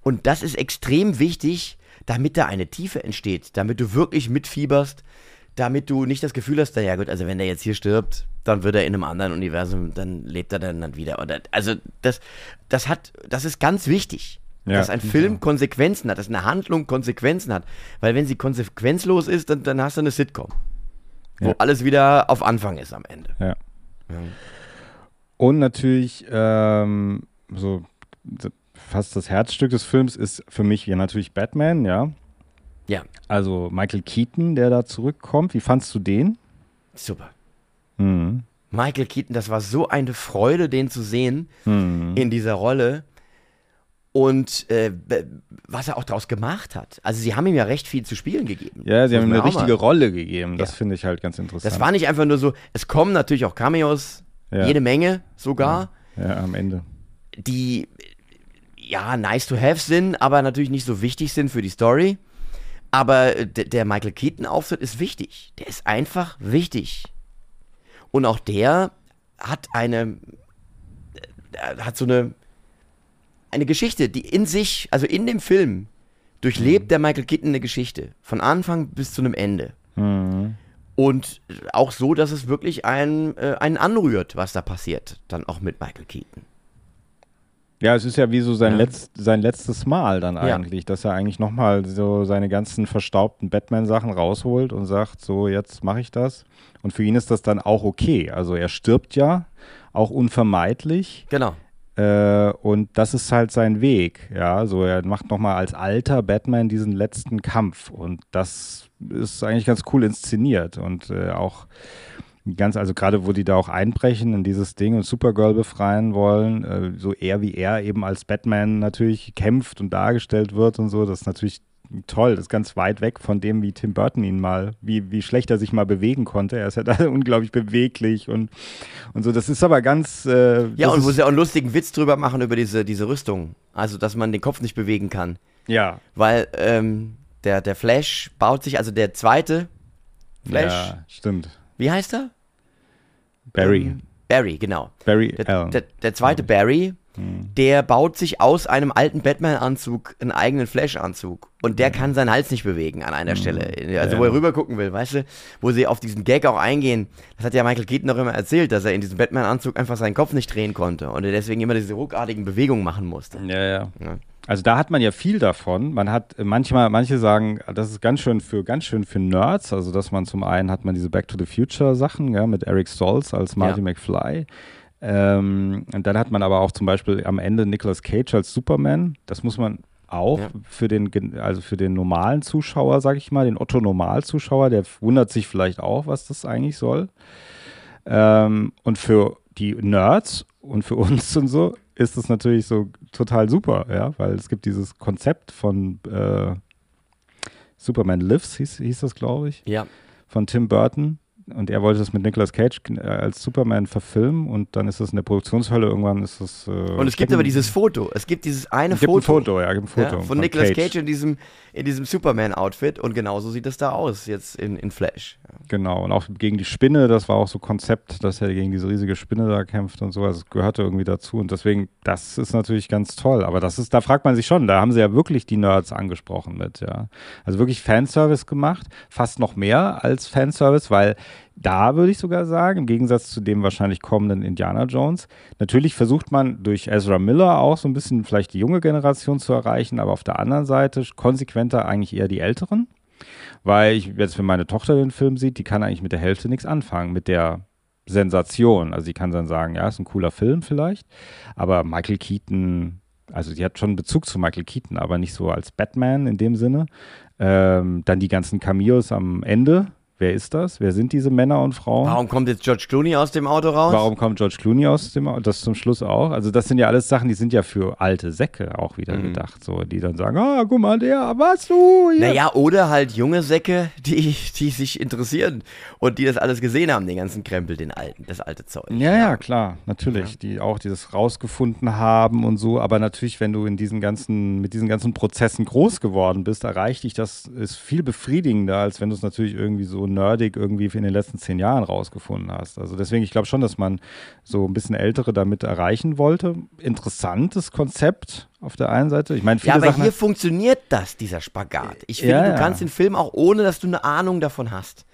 Und das ist extrem wichtig, damit da eine Tiefe entsteht, damit du wirklich mitfieberst, damit du nicht das Gefühl hast, naja gut, also wenn der jetzt hier stirbt, dann wird er in einem anderen Universum, dann lebt er dann, dann wieder. Oder, also das, das hat, das ist ganz wichtig. Ja, dass ein ich Film Konsequenzen hat, dass eine Handlung Konsequenzen hat. Weil wenn sie konsequenzlos ist, dann, dann hast du eine Sitcom. Wo Ja. alles wieder auf Anfang ist am Ende. Ja. Und natürlich, ähm, so fast das Herzstück des Films ist für mich ja natürlich Batman, ja. Ja, Also Michael Keaton, der da zurückkommt. Wie fandst du den? super. Mhm. Michael Keaton, das war so eine Freude, den zu sehen Mhm. in dieser Rolle. Und äh, was er auch daraus gemacht hat. Also sie haben ihm ja recht viel zu spielen gegeben. Ja, sie haben ihm eine auch mal- richtige Rolle gegeben. Das Ja. finde ich halt ganz interessant. Das war nicht einfach nur so, es kommen natürlich auch Cameos, Ja. jede Menge sogar, ja, am Ende. die ja nice to have sind, aber natürlich nicht so wichtig sind für die Story. Aber der Michael Keaton-Auftritt ist wichtig. Der ist einfach wichtig. Und auch der hat eine, äh, hat so eine, eine Geschichte, die in sich, also in dem Film, durchlebt der Michael Keaton eine Geschichte. Von Anfang bis zu einem Ende. Mhm. Und auch so, dass es wirklich einen, äh, einen anrührt, was da passiert. Dann auch mit Michael Keaton. Ja, es ist ja wie so sein, Ja. letzt, sein letztes Mal dann Ja. eigentlich, dass er eigentlich nochmal so seine ganzen verstaubten Batman-Sachen rausholt und sagt, so jetzt mache ich das. Und für ihn ist das dann auch okay. Also er stirbt ja, auch unvermeidlich. Genau. Äh, und das ist halt sein Weg. Ja, so er macht nochmal als alter Batman diesen letzten Kampf. Und das ist eigentlich ganz cool inszeniert. Und äh, auch ganz, also gerade wo die da auch einbrechen in dieses Ding und Supergirl befreien wollen, äh, so er wie er eben als Batman natürlich kämpft und dargestellt wird und so, das ist natürlich toll. Das ist ganz weit weg von dem, wie Tim Burton ihn mal, wie, wie schlecht er sich mal bewegen konnte. Er ist ja da *laughs* unglaublich beweglich und, und so. Das ist aber ganz. Äh, Ja, und wo sie auch einen lustigen Witz drüber machen über diese, diese Rüstung. Also, dass man den Kopf nicht bewegen kann. Ja, Weil ähm, der, der Flash baut sich, also der zweite Flash, Ja, stimmt. wie heißt er? Barry. Ähm, Barry, genau. Barry Der, Allen. der, der zweite Barry, der baut sich aus einem alten Batman-Anzug einen eigenen Flash-Anzug. Und der kann seinen Hals nicht bewegen an einer Stelle. Also, wo er Ja. rüber gucken will, weißt du? Wo sie auf diesen Gag auch eingehen. Das hat ja Michael Keaton noch immer erzählt, dass er in diesem Batman-Anzug einfach seinen Kopf nicht drehen konnte. Und er deswegen immer diese ruckartigen Bewegungen machen musste. Ja, ja. Ja. Also da hat man ja viel davon. Man hat äh, manchmal, manche sagen, das ist ganz schön für ganz schön für Nerds. Also dass man zum einen hat man diese Back to the Future Sachen, ja, mit Eric Stoltz als Marty Ja. McFly. Ähm, und dann hat man aber auch zum Beispiel am Ende Nicolas Cage als Superman. Das muss man auch Ja. für den, also für den normalen Zuschauer, sag ich mal, den Otto-Normal-Zuschauer, der wundert sich vielleicht auch, was das eigentlich soll. Ähm, und für die Nerds und für *laughs* uns und so ist es natürlich so total super, ja, weil es gibt dieses Konzept von äh, Superman Lives, hieß, hieß das, glaube ich, Ja. von Tim Burton. Und er wollte das mit Nicolas Cage äh, als Superman verfilmen und dann ist es in der Produktionshölle irgendwann ist es. Äh, Und es gibt aber dieses Foto. Es gibt dieses eine gibt Foto. ein Foto, ja, gibt ein Foto Ja, von Nicolas Cage, in diesem, in diesem Superman-Outfit und genauso sieht es da aus, jetzt in, in Flash. Genau, und auch gegen die Spinne, das war auch so Konzept, dass er gegen diese riesige Spinne da kämpft und so, also es gehörte irgendwie dazu und deswegen, das ist natürlich ganz toll, aber das ist, da fragt man sich schon, da haben sie ja wirklich die Nerds angesprochen mit, ja. Also wirklich Fanservice gemacht, fast noch mehr als Fanservice, weil da würde ich sogar sagen, im Gegensatz zu dem wahrscheinlich kommenden Indiana Jones, natürlich versucht man durch Ezra Miller auch so ein bisschen vielleicht die junge Generation zu erreichen, aber auf der anderen Seite konsequenter eigentlich eher die Älteren. Weil ich jetzt, wenn meine Tochter den Film sieht, die kann eigentlich mit der Hälfte nichts anfangen, mit der Sensation. Also sie kann dann sagen, ja, ist ein cooler Film vielleicht, aber Michael Keaton, also sie hat schon einen Bezug zu Michael Keaton, aber nicht so als Batman in dem Sinne. Ähm, dann die ganzen Cameos am Ende. Wer ist das? Wer sind diese Männer und Frauen? Warum kommt jetzt George Clooney aus dem Auto raus? Warum kommt George Clooney aus dem das zum Schluss auch? Also das sind ja alles Sachen, die sind ja für alte Säcke auch wieder Mhm. gedacht, so die dann sagen, ah, guck mal, der, was du? Hier. Naja, oder halt junge Säcke, die, die sich interessieren und die das alles gesehen haben, den ganzen Krempel, den alten, das alte Zeug. Ja, ja, klar, natürlich, die auch dieses rausgefunden haben und so, aber natürlich, wenn du in diesen ganzen, mit diesen ganzen Prozessen groß geworden bist, erreicht dich das, ist viel befriedigender, als wenn du es natürlich irgendwie so nerdig irgendwie in den letzten zehn Jahren rausgefunden hast. Also deswegen, ich glaube schon, dass man so ein bisschen Ältere damit erreichen wollte. Interessantes Konzept auf der einen Seite. Ich meine, viele Ja, aber Sachen. hier funktioniert das, dieser Spagat. Ich finde, Ja, du kannst den Film auch ohne, dass du eine Ahnung davon hast.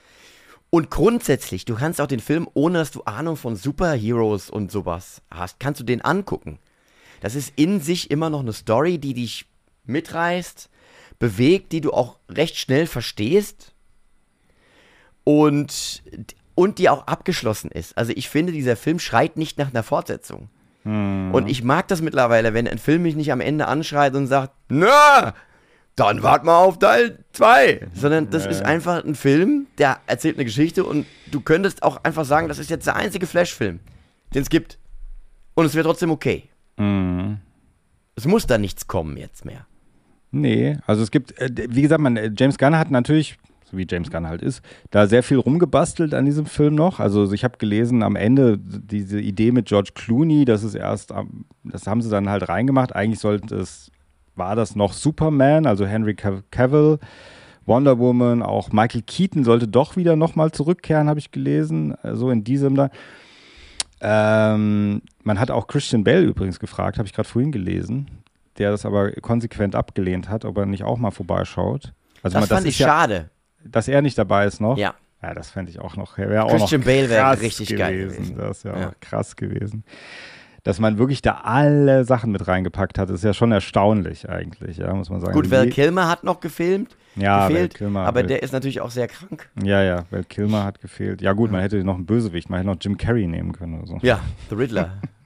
Und grundsätzlich, du kannst auch den Film, ohne dass du Ahnung von Superheroes und sowas hast, kannst du den angucken. Das ist in sich immer noch eine Story, die dich mitreißt, bewegt, die du auch recht schnell verstehst und, und die auch abgeschlossen ist. Also ich finde, dieser Film schreit nicht nach einer Fortsetzung. Und ich mag das mittlerweile, wenn ein Film mich nicht am Ende anschreit und sagt, na, dann wart mal auf Teil 2. Sondern das ist einfach ein Film, der erzählt eine Geschichte und du könntest auch einfach sagen, das ist jetzt der einzige Flash-Film, den es gibt. Und es wäre trotzdem okay. Mhm. Es muss da nichts kommen jetzt mehr. Nee, also es gibt, äh, wie gesagt, man, äh, James Gunn hat natürlich, wie James Gunn halt ist, da sehr viel rumgebastelt an diesem Film noch. Also ich habe gelesen, am Ende diese Idee mit George Clooney, das ist erst, das haben sie dann halt reingemacht. Eigentlich sollte es, war das noch Superman, also Henry Cav- Cavill, Wonder Woman, auch Michael Keaton sollte doch wieder nochmal zurückkehren, habe ich gelesen, äh, so in diesem da. Ähm, man hat auch Christian Bell übrigens gefragt, habe ich gerade vorhin gelesen, der das aber konsequent abgelehnt hat, ob er nicht auch mal vorbeischaut. Also Das man, fand ist ich ja, schade. Dass er nicht dabei ist noch. Ja. Ja, das fände ich auch noch, auch Christian noch Bale wäre richtig geil gewesen. Das wäre Ja. auch krass gewesen. Dass man wirklich da alle Sachen mit reingepackt hat, ist ja schon erstaunlich eigentlich, ja, muss man sagen. Gut, Val Kilmer hat noch gefilmt, ja, gefehlt, Kilmer, aber Val- der ist natürlich auch sehr krank. ja, ja, Val Kilmer hat gefehlt. Ja gut, man hätte noch einen Bösewicht, man hätte noch Jim Carrey nehmen können oder so. Ja, The Riddler. *laughs*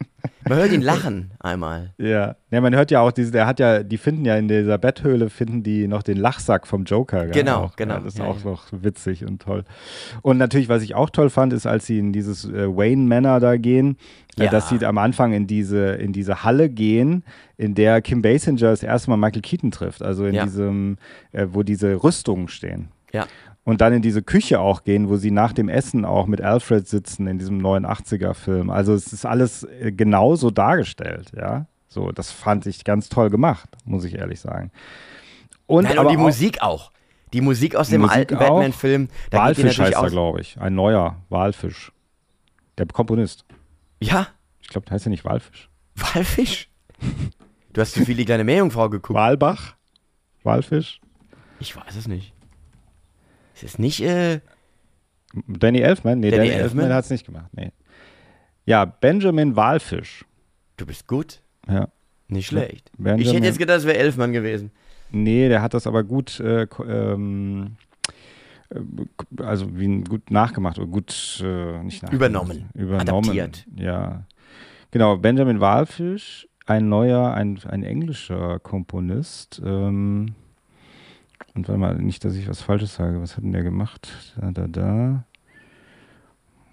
Man hört ihn lachen einmal. Ja. ja, man hört ja auch, diese, der hat ja, die finden ja in dieser Betthöhle, finden die noch den Lachsack vom Joker. Genau, auch. genau. Ja, das ist Ja, auch ja. noch witzig und toll. Und natürlich, was ich auch toll fand, ist, als sie in dieses äh, Wayne Manor da gehen, äh, Ja. dass sie am Anfang in diese, in diese Halle gehen, in der Kim Basinger das erste Mal Michael Keaton trifft. Also in diesem, äh, wo diese Rüstungen stehen. Ja. Und dann in diese Küche auch gehen, wo sie nach dem Essen auch mit Alfred sitzen in diesem 89er-Film. Also es ist alles äh, genauso dargestellt, ja. So, das fand ich ganz toll gemacht, muss ich ehrlich sagen. Und, Nein, aber und die auch- Musik auch. Die Musik aus dem Musik alten. Batman-Film. Walfisch heißt er, glaube ich. Ein neuer Walfisch. Der Komponist. Ja, Ich glaube, der heißt ja nicht Walfisch. Walfisch. Du hast zu viel die kleine Meerjungfrau geguckt. Walbach? Walfisch? Ich weiß es nicht. Ist es nicht, äh, Danny Elfman? Nee, Danny Danny, Elfman, Elfman? hat es nicht gemacht. Nee. Ja, Benjamin Walfisch. du bist gut? Ja. Nicht schlecht. Benjamin- Ich hätte jetzt gedacht, es wäre Elfmann gewesen. Nee, der hat das aber gut, äh, ähm, äh, also wie gut nachgemacht oder gut äh, nicht nachgemacht. Übernommen. Übernommen. Adaptiert. Ja. Genau, Benjamin Walfisch, ein neuer, ein, ein englischer Komponist. Ähm, und warte mal, nicht, dass ich was Falsches sage. Was hat denn der gemacht? Da, da, da.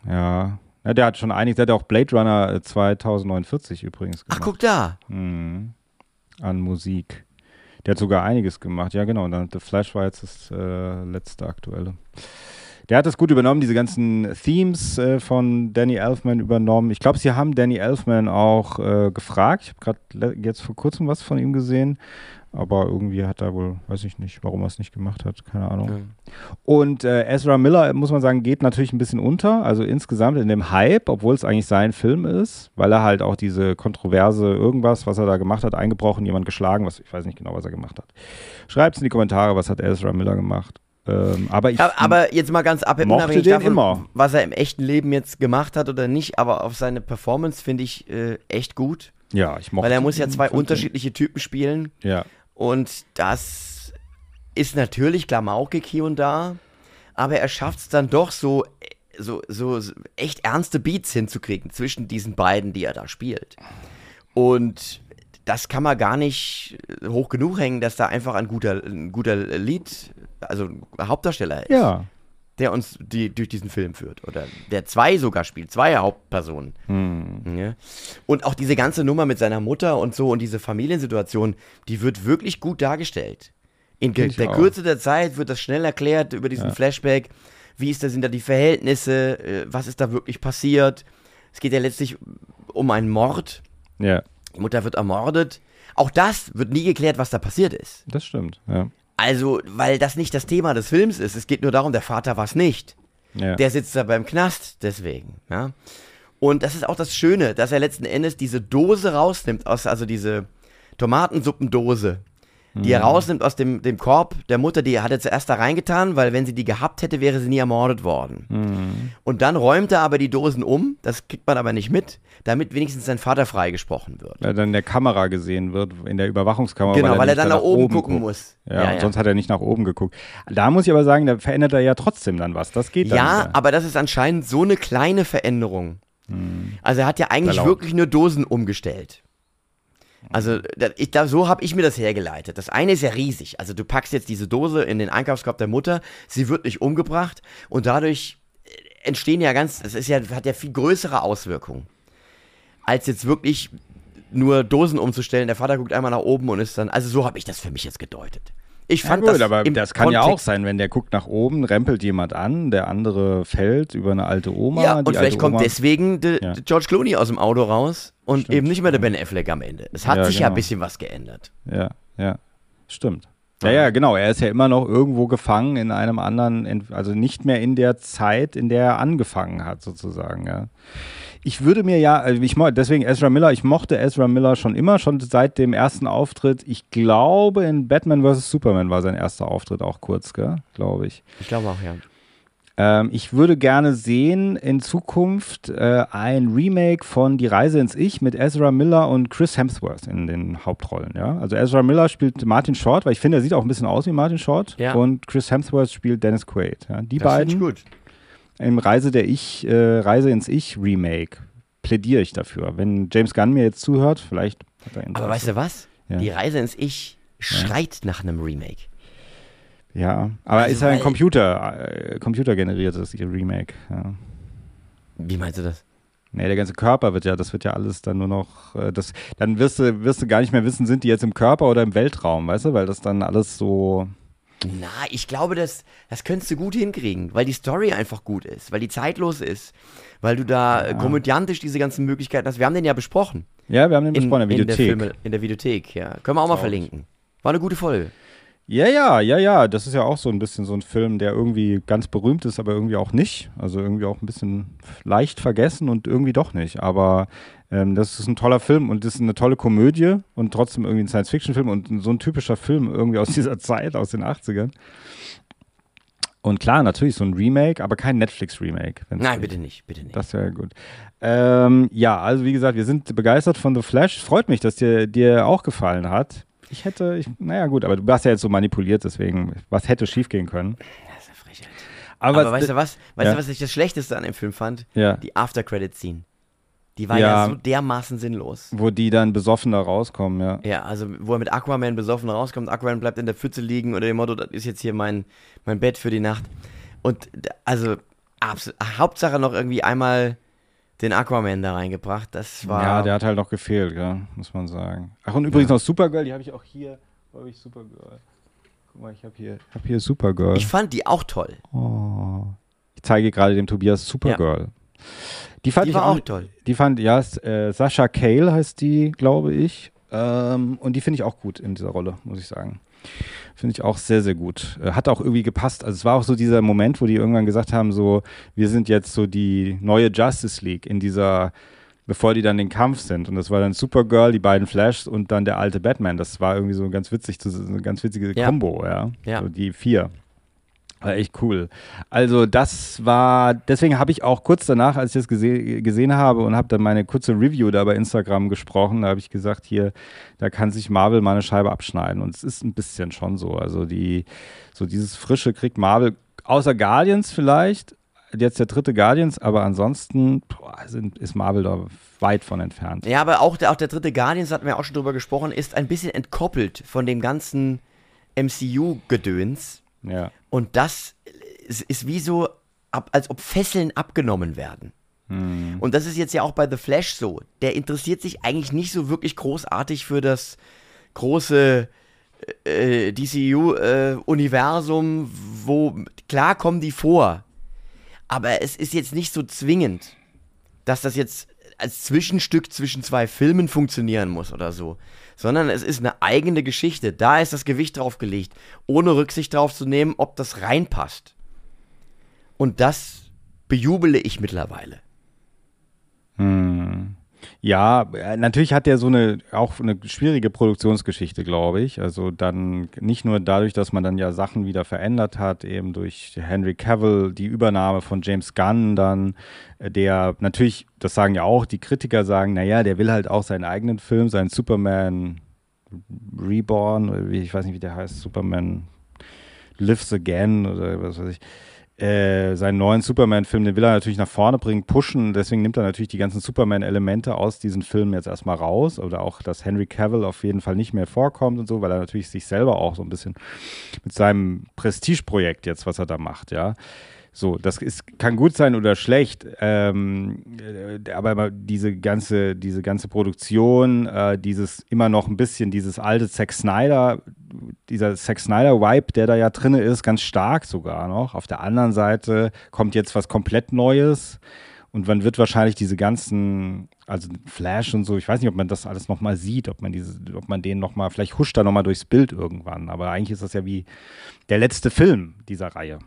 Ja. ja der hat schon einiges, der hat auch Blade Runner äh, 2049 übrigens Ach, gemacht. guck da. Mhm. An Musik. Der hat sogar einiges gemacht. Ja, genau. Und dann The Flash war jetzt das äh, letzte aktuelle. Der hat das gut übernommen, diese ganzen Themes äh, von Danny Elfman übernommen. Ich glaube, sie haben Danny Elfman auch äh, gefragt. Ich habe gerade jetzt vor kurzem was von ihm gesehen. Aber irgendwie hat er wohl, weiß ich nicht, warum er es nicht gemacht hat. Keine Ahnung. Ja. Und äh, Ezra Miller, muss man sagen, geht natürlich ein bisschen unter. Also insgesamt in dem Hype, obwohl es eigentlich sein Film ist, weil er halt auch diese kontroverse irgendwas, was er da gemacht hat, eingebrochen, jemand geschlagen, was ich weiß nicht genau, was er gemacht hat. Schreibt es in die Kommentare, was hat Ezra Miller gemacht. Ähm, aber ich. Ja, aber jetzt mal ganz ab, Mochte unabhängig den davon, immer. was er im echten Leben jetzt gemacht hat oder nicht, aber auf seine Performance finde ich äh, echt gut. ja, ich mochte Weil er muss ja zwei unterschiedliche Typen spielen Ja. Und das ist natürlich klamaukig hier und da, aber er schafft es dann doch so, so, so, echt ernste Beats hinzukriegen zwischen diesen beiden, die er da spielt. Und das kann man gar nicht hoch genug hängen, dass da einfach ein guter, ein guter Lied, also Hauptdarsteller ist Ja. Der uns die, durch diesen Film führt. Oder der zwei sogar spielt, zwei Hauptpersonen. Hm. Ja. Und auch diese ganze Nummer mit seiner Mutter und so und diese Familiensituation, die wird wirklich gut dargestellt. In der auch. Kürze der Zeit wird das schnell erklärt über diesen Flashback. Wie ist das, sind da die Verhältnisse? äh, Was ist da wirklich passiert? Es geht ja letztlich um einen Mord. Ja, Die Mutter wird ermordet. Auch das wird nie geklärt, was da passiert ist. das stimmt. Ja. Also, weil das nicht das Thema des Films ist. Es geht nur darum, der Vater war es nicht. Ja. Der sitzt da beim Knast, deswegen. Ja? Und das ist auch das Schöne, dass er letzten Endes diese Dose rausnimmt, aus, also diese Tomatensuppendose, die er rausnimmt aus dem, dem Korb der Mutter, die hat er zuerst da reingetan, weil wenn sie die gehabt hätte, wäre sie nie ermordet worden. Und dann räumt er aber die Dosen um, das kriegt man aber nicht mit, damit wenigstens sein Vater freigesprochen wird. Weil dann in der Kamera gesehen wird, in der Überwachungskamera. Genau, weil er nicht dann nach oben gucken guckt. muss. Ja, Ja, ja. sonst hat er nicht nach oben geguckt. Da muss ich aber sagen, da verändert er ja trotzdem dann was. Das geht dann Ja, wieder. aber das ist anscheinend so eine kleine Veränderung. Also er hat ja eigentlich wirklich nur Dosen umgestellt. Also da, ich, da, so habe ich mir das hergeleitet. Das eine ist ja riesig. Also du packst jetzt diese Dose in den Einkaufskorb der Mutter, sie wird nicht umgebracht und dadurch äh, entstehen ja ganz, das ist ja, hat ja viel größere Auswirkungen. Als jetzt wirklich nur Dosen umzustellen. Der Vater guckt einmal nach oben und ist dann, also so habe ich das für mich jetzt gedeutet. Ich fand ja, gut, das aber das kann ja Kontext- auch sein, wenn der guckt nach oben, rempelt jemand an, der andere fällt über eine alte Oma. Ja, und vielleicht kommt Oma, deswegen de, Ja. George Clooney aus dem Auto raus und Stimmt, eben nicht mehr der ja. Ben Affleck am Ende. Es hat Ja, sich ja ein genau. bisschen was geändert. Ja, ja, stimmt. Ja, ja, genau. Er ist ja immer noch irgendwo gefangen in einem anderen, also nicht mehr in der Zeit, in der er angefangen hat, sozusagen. Ja. Ich würde mir ja, also ich deswegen Ezra Miller, ich mochte Ezra Miller schon immer, schon seit dem ersten Auftritt. Ich glaube, in Batman vs. Superman war sein erster Auftritt auch kurz, gell? glaube ich. Ich glaube auch, ja. Ähm, ich würde gerne sehen in Zukunft äh, ein Remake von Die Reise ins Ich mit Ezra Miller und Chris Hemsworth in den Hauptrollen. Ja? Also Ezra Miller spielt Martin Short, weil ich finde, er sieht auch ein bisschen aus wie Martin Short. Ja. Und Chris Hemsworth spielt Dennis Quaid. Ja? Die Das beiden gut. Im Reise der Ich, äh, Reise ins Ich Remake plädiere ich dafür. Wenn James Gunn mir jetzt zuhört, vielleicht hat er Aber weißt du was? Ja. Die Reise ins Ich schreit nach einem Remake. Ja, aber Also, ist ja ein Computer, äh, computergeneriertes Remake. Ja. Wie meinst du das? Nee, der ganze Körper wird ja, das wird ja alles dann nur noch, äh, das, dann wirst du, wirst du gar nicht mehr wissen, sind die jetzt im Körper oder im Weltraum, weißt du, weil das dann alles so, Na, ich glaube, das, das könntest du gut hinkriegen, weil die Story einfach gut ist, weil die zeitlos ist, weil du da äh, komödiantisch diese ganzen Möglichkeiten hast. Wir haben den ja besprochen. ja, wir haben den In, besprochen in der in der, Videothek. Filme, in der Videothek, ja. Können wir auch mal ich. verlinken. War eine gute Folge. Ja, ja, ja, ja, das ist ja auch so ein bisschen so ein Film, der irgendwie ganz berühmt ist, aber irgendwie auch nicht. Also irgendwie auch ein bisschen leicht vergessen und irgendwie doch nicht. Aber ähm, das ist ein toller Film und das ist eine tolle Komödie und trotzdem irgendwie ein Science-Fiction-Film und so ein typischer Film irgendwie aus *laughs* dieser Zeit, aus den 80ern. Und klar, natürlich so ein Remake, aber kein Netflix-Remake. Nein, geht. bitte nicht, bitte nicht. Das wäre gut. Ähm, ja, also wie gesagt, wir sind begeistert von The Flash. Freut mich, dass dir, dir auch gefallen hat. Ich hätte, ich, naja gut, aber du warst ja jetzt so manipuliert, deswegen, was hätte schiefgehen können? Das ist eine Frechheit. Aber, Aber, weißt du was? Weißt Ja. du, was ich das Schlechteste an dem Film fand? Ja. Die After-Credit-Scene. Die war ja. Ja. so dermaßen sinnlos. wo die dann besoffen da rauskommen, ja. Ja, also wo er mit Aquaman besoffen rauskommt, Aquaman bleibt in der Pfütze liegen unter dem Motto, das ist jetzt hier mein, mein Bett für die Nacht. Und also Hauptsache noch irgendwie einmal den Aquaman da reingebracht. Das war. Ja, der hat halt noch gefehlt, ja, muss man sagen. Ach, und übrigens noch Supergirl, die habe ich auch hier. Wo habe ich Supergirl? Guck mal, ich habe hier, hab hier Supergirl. ich fand die auch toll. oh. Ich zeige gerade dem Tobias Supergirl. Die fand Die ich war auch, auch toll. Die fand, ja, äh, Sascha Cale heißt die, glaube ich. Ähm, und die finde ich auch gut in dieser Rolle, muss ich sagen. Finde ich auch sehr, sehr gut. Äh, hat auch irgendwie gepasst. Also es war auch so dieser Moment, wo die irgendwann gesagt haben, so, wir sind jetzt so die neue Justice League in dieser, bevor die dann den Kampf sind. Und das war dann Supergirl, die beiden Flashs und dann der alte Batman. Das war irgendwie so ganz witzig, so eine ganz witzige Ja. Kombo, ja. Ja. So die vier. War echt cool. Also das war, deswegen habe ich auch kurz danach, als ich das gese gesehen habe und habe dann meine kurze Review da bei Instagram gesprochen, da habe ich gesagt, hier, da kann sich Marvel mal eine Scheibe abschneiden. Und es ist ein bisschen schon so. Also die, so dieses Frische kriegt Marvel, außer Guardians vielleicht, jetzt der dritte Guardians, aber ansonsten boah, sind, ist Marvel da weit von entfernt. Ja, aber auch der, auch der dritte Guardians, hatten wir auch schon drüber gesprochen, ist ein bisschen entkoppelt von dem ganzen MCU-Gedöns. Ja. Und das ist, wie so, als ob Fesseln abgenommen werden. Hm. Und das ist jetzt ja auch bei The Flash so. Der interessiert sich eigentlich nicht so wirklich großartig für das große äh, DCU-Universum, wo klar kommen die vor. Aber es ist jetzt nicht so zwingend, dass das jetzt als Zwischenstück zwischen zwei Filmen funktionieren muss oder so. Sondern es ist eine eigene Geschichte. Da ist das Gewicht drauf gelegt, ohne Rücksicht drauf zu nehmen, ob das reinpasst. Und das bejubele ich mittlerweile. Hm. Ja, äh, natürlich hat der so eine auch eine schwierige Produktionsgeschichte, glaube ich. Also dann nicht nur dadurch, dass man dann ja Sachen wieder verändert hat, eben durch Henry Cavill, die Übernahme von James Gunn dann, äh, der natürlich, das sagen ja auch die Kritiker sagen, naja, der will halt auch seinen eigenen Film, seinen Superman Reborn, ich weiß nicht, wie der heißt, Superman Lives Again oder was weiß ich äh, seinen neuen Superman-Film, den will er natürlich nach vorne bringen, pushen. Deswegen nimmt er natürlich die ganzen Superman-Elemente aus diesen Filmen jetzt erstmal raus. Oder auch, dass Henry Cavill auf jeden Fall nicht mehr vorkommt und so, weil er natürlich sich selber auch so ein bisschen mit seinem Prestigeprojekt jetzt, was er da macht, ja. So, das ist, kann gut sein oder schlecht, ähm, äh, aber diese ganze, diese ganze Produktion, äh, dieses immer noch ein bisschen, dieses alte Zack Snyder, dieser Zack Snyder-Vibe, der da ja drin ist, ganz stark sogar noch. Auf der anderen Seite kommt jetzt was komplett Neues und man wird wahrscheinlich diese ganzen, also Flash und so, ich weiß nicht, ob man das alles nochmal sieht, ob man diese, ob man den nochmal, vielleicht huscht er nochmal durchs Bild irgendwann, aber eigentlich ist das ja wie der letzte Film dieser Reihe.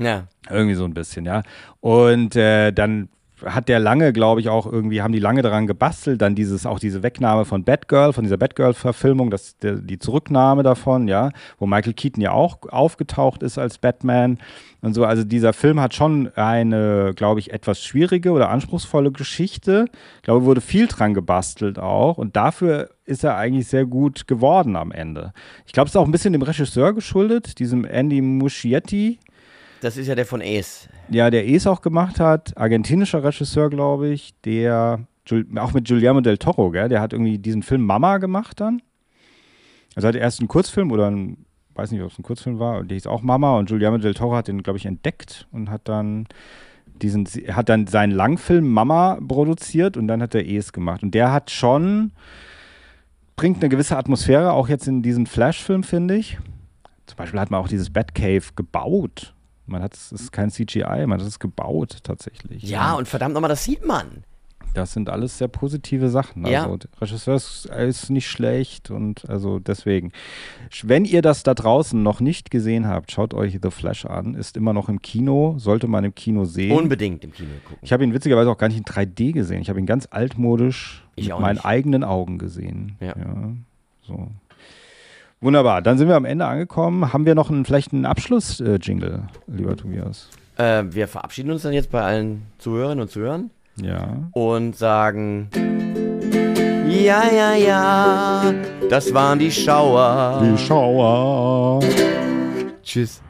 Ja. Irgendwie so ein bisschen, ja. Und äh, dann hat der lange, glaube ich, auch irgendwie, haben die lange daran gebastelt, dann dieses, auch diese Wegnahme von Batgirl, von dieser Batgirl-Verfilmung, die Zurücknahme davon, ja, wo Michael Keaton ja auch aufgetaucht ist als Batman und so. Also dieser Film hat schon eine, glaube ich, etwas schwierige oder anspruchsvolle Geschichte. Ich glaube, wurde viel dran gebastelt auch und dafür ist er eigentlich sehr gut geworden am Ende. Ich glaube, es ist auch ein bisschen dem Regisseur geschuldet, diesem Andy Muschietti. Das ist ja der von Ace. Ja, der Ace auch gemacht hat, argentinischer Regisseur, glaube ich, der auch mit Guillermo del Toro, gell? Der hat irgendwie diesen Film Mama gemacht dann. Also hat erst einen Kurzfilm oder ein, weiß nicht, ob es ein Kurzfilm war, der hieß auch Mama und Guillermo del Toro hat den, glaube ich, entdeckt und hat dann diesen, hat dann seinen Langfilm Mama produziert und dann hat er Ace gemacht. Und der hat schon, bringt eine gewisse Atmosphäre, auch jetzt in diesen Flash-Film, finde ich. Zum Beispiel hat man auch dieses Batcave gebaut man hat es ist kein CGI, man hat es gebaut tatsächlich. Ja, und verdammt nochmal, das sieht man. Das sind alles sehr positive Sachen. Ja. Also der Regisseur ist, ist nicht schlecht und also deswegen. Wenn ihr das da draußen noch nicht gesehen habt, schaut euch The Flash an. Ist immer noch im Kino, sollte man im Kino sehen. Unbedingt im Kino gucken. Ich habe ihn witzigerweise auch gar nicht in 3D gesehen. Ich habe ihn ganz altmodisch Ich mit meinen nicht. eigenen Augen gesehen. Ja. so. Wunderbar, dann sind wir am Ende angekommen. Haben wir noch einen, vielleicht einen Abschluss-Jingle, lieber Tobias? Äh, wir verabschieden uns dann jetzt bei allen Zuhörerinnen und Zuhörern Ja. und sagen: Ja, ja, ja, das waren die Schauer. Schauer. Tschüss.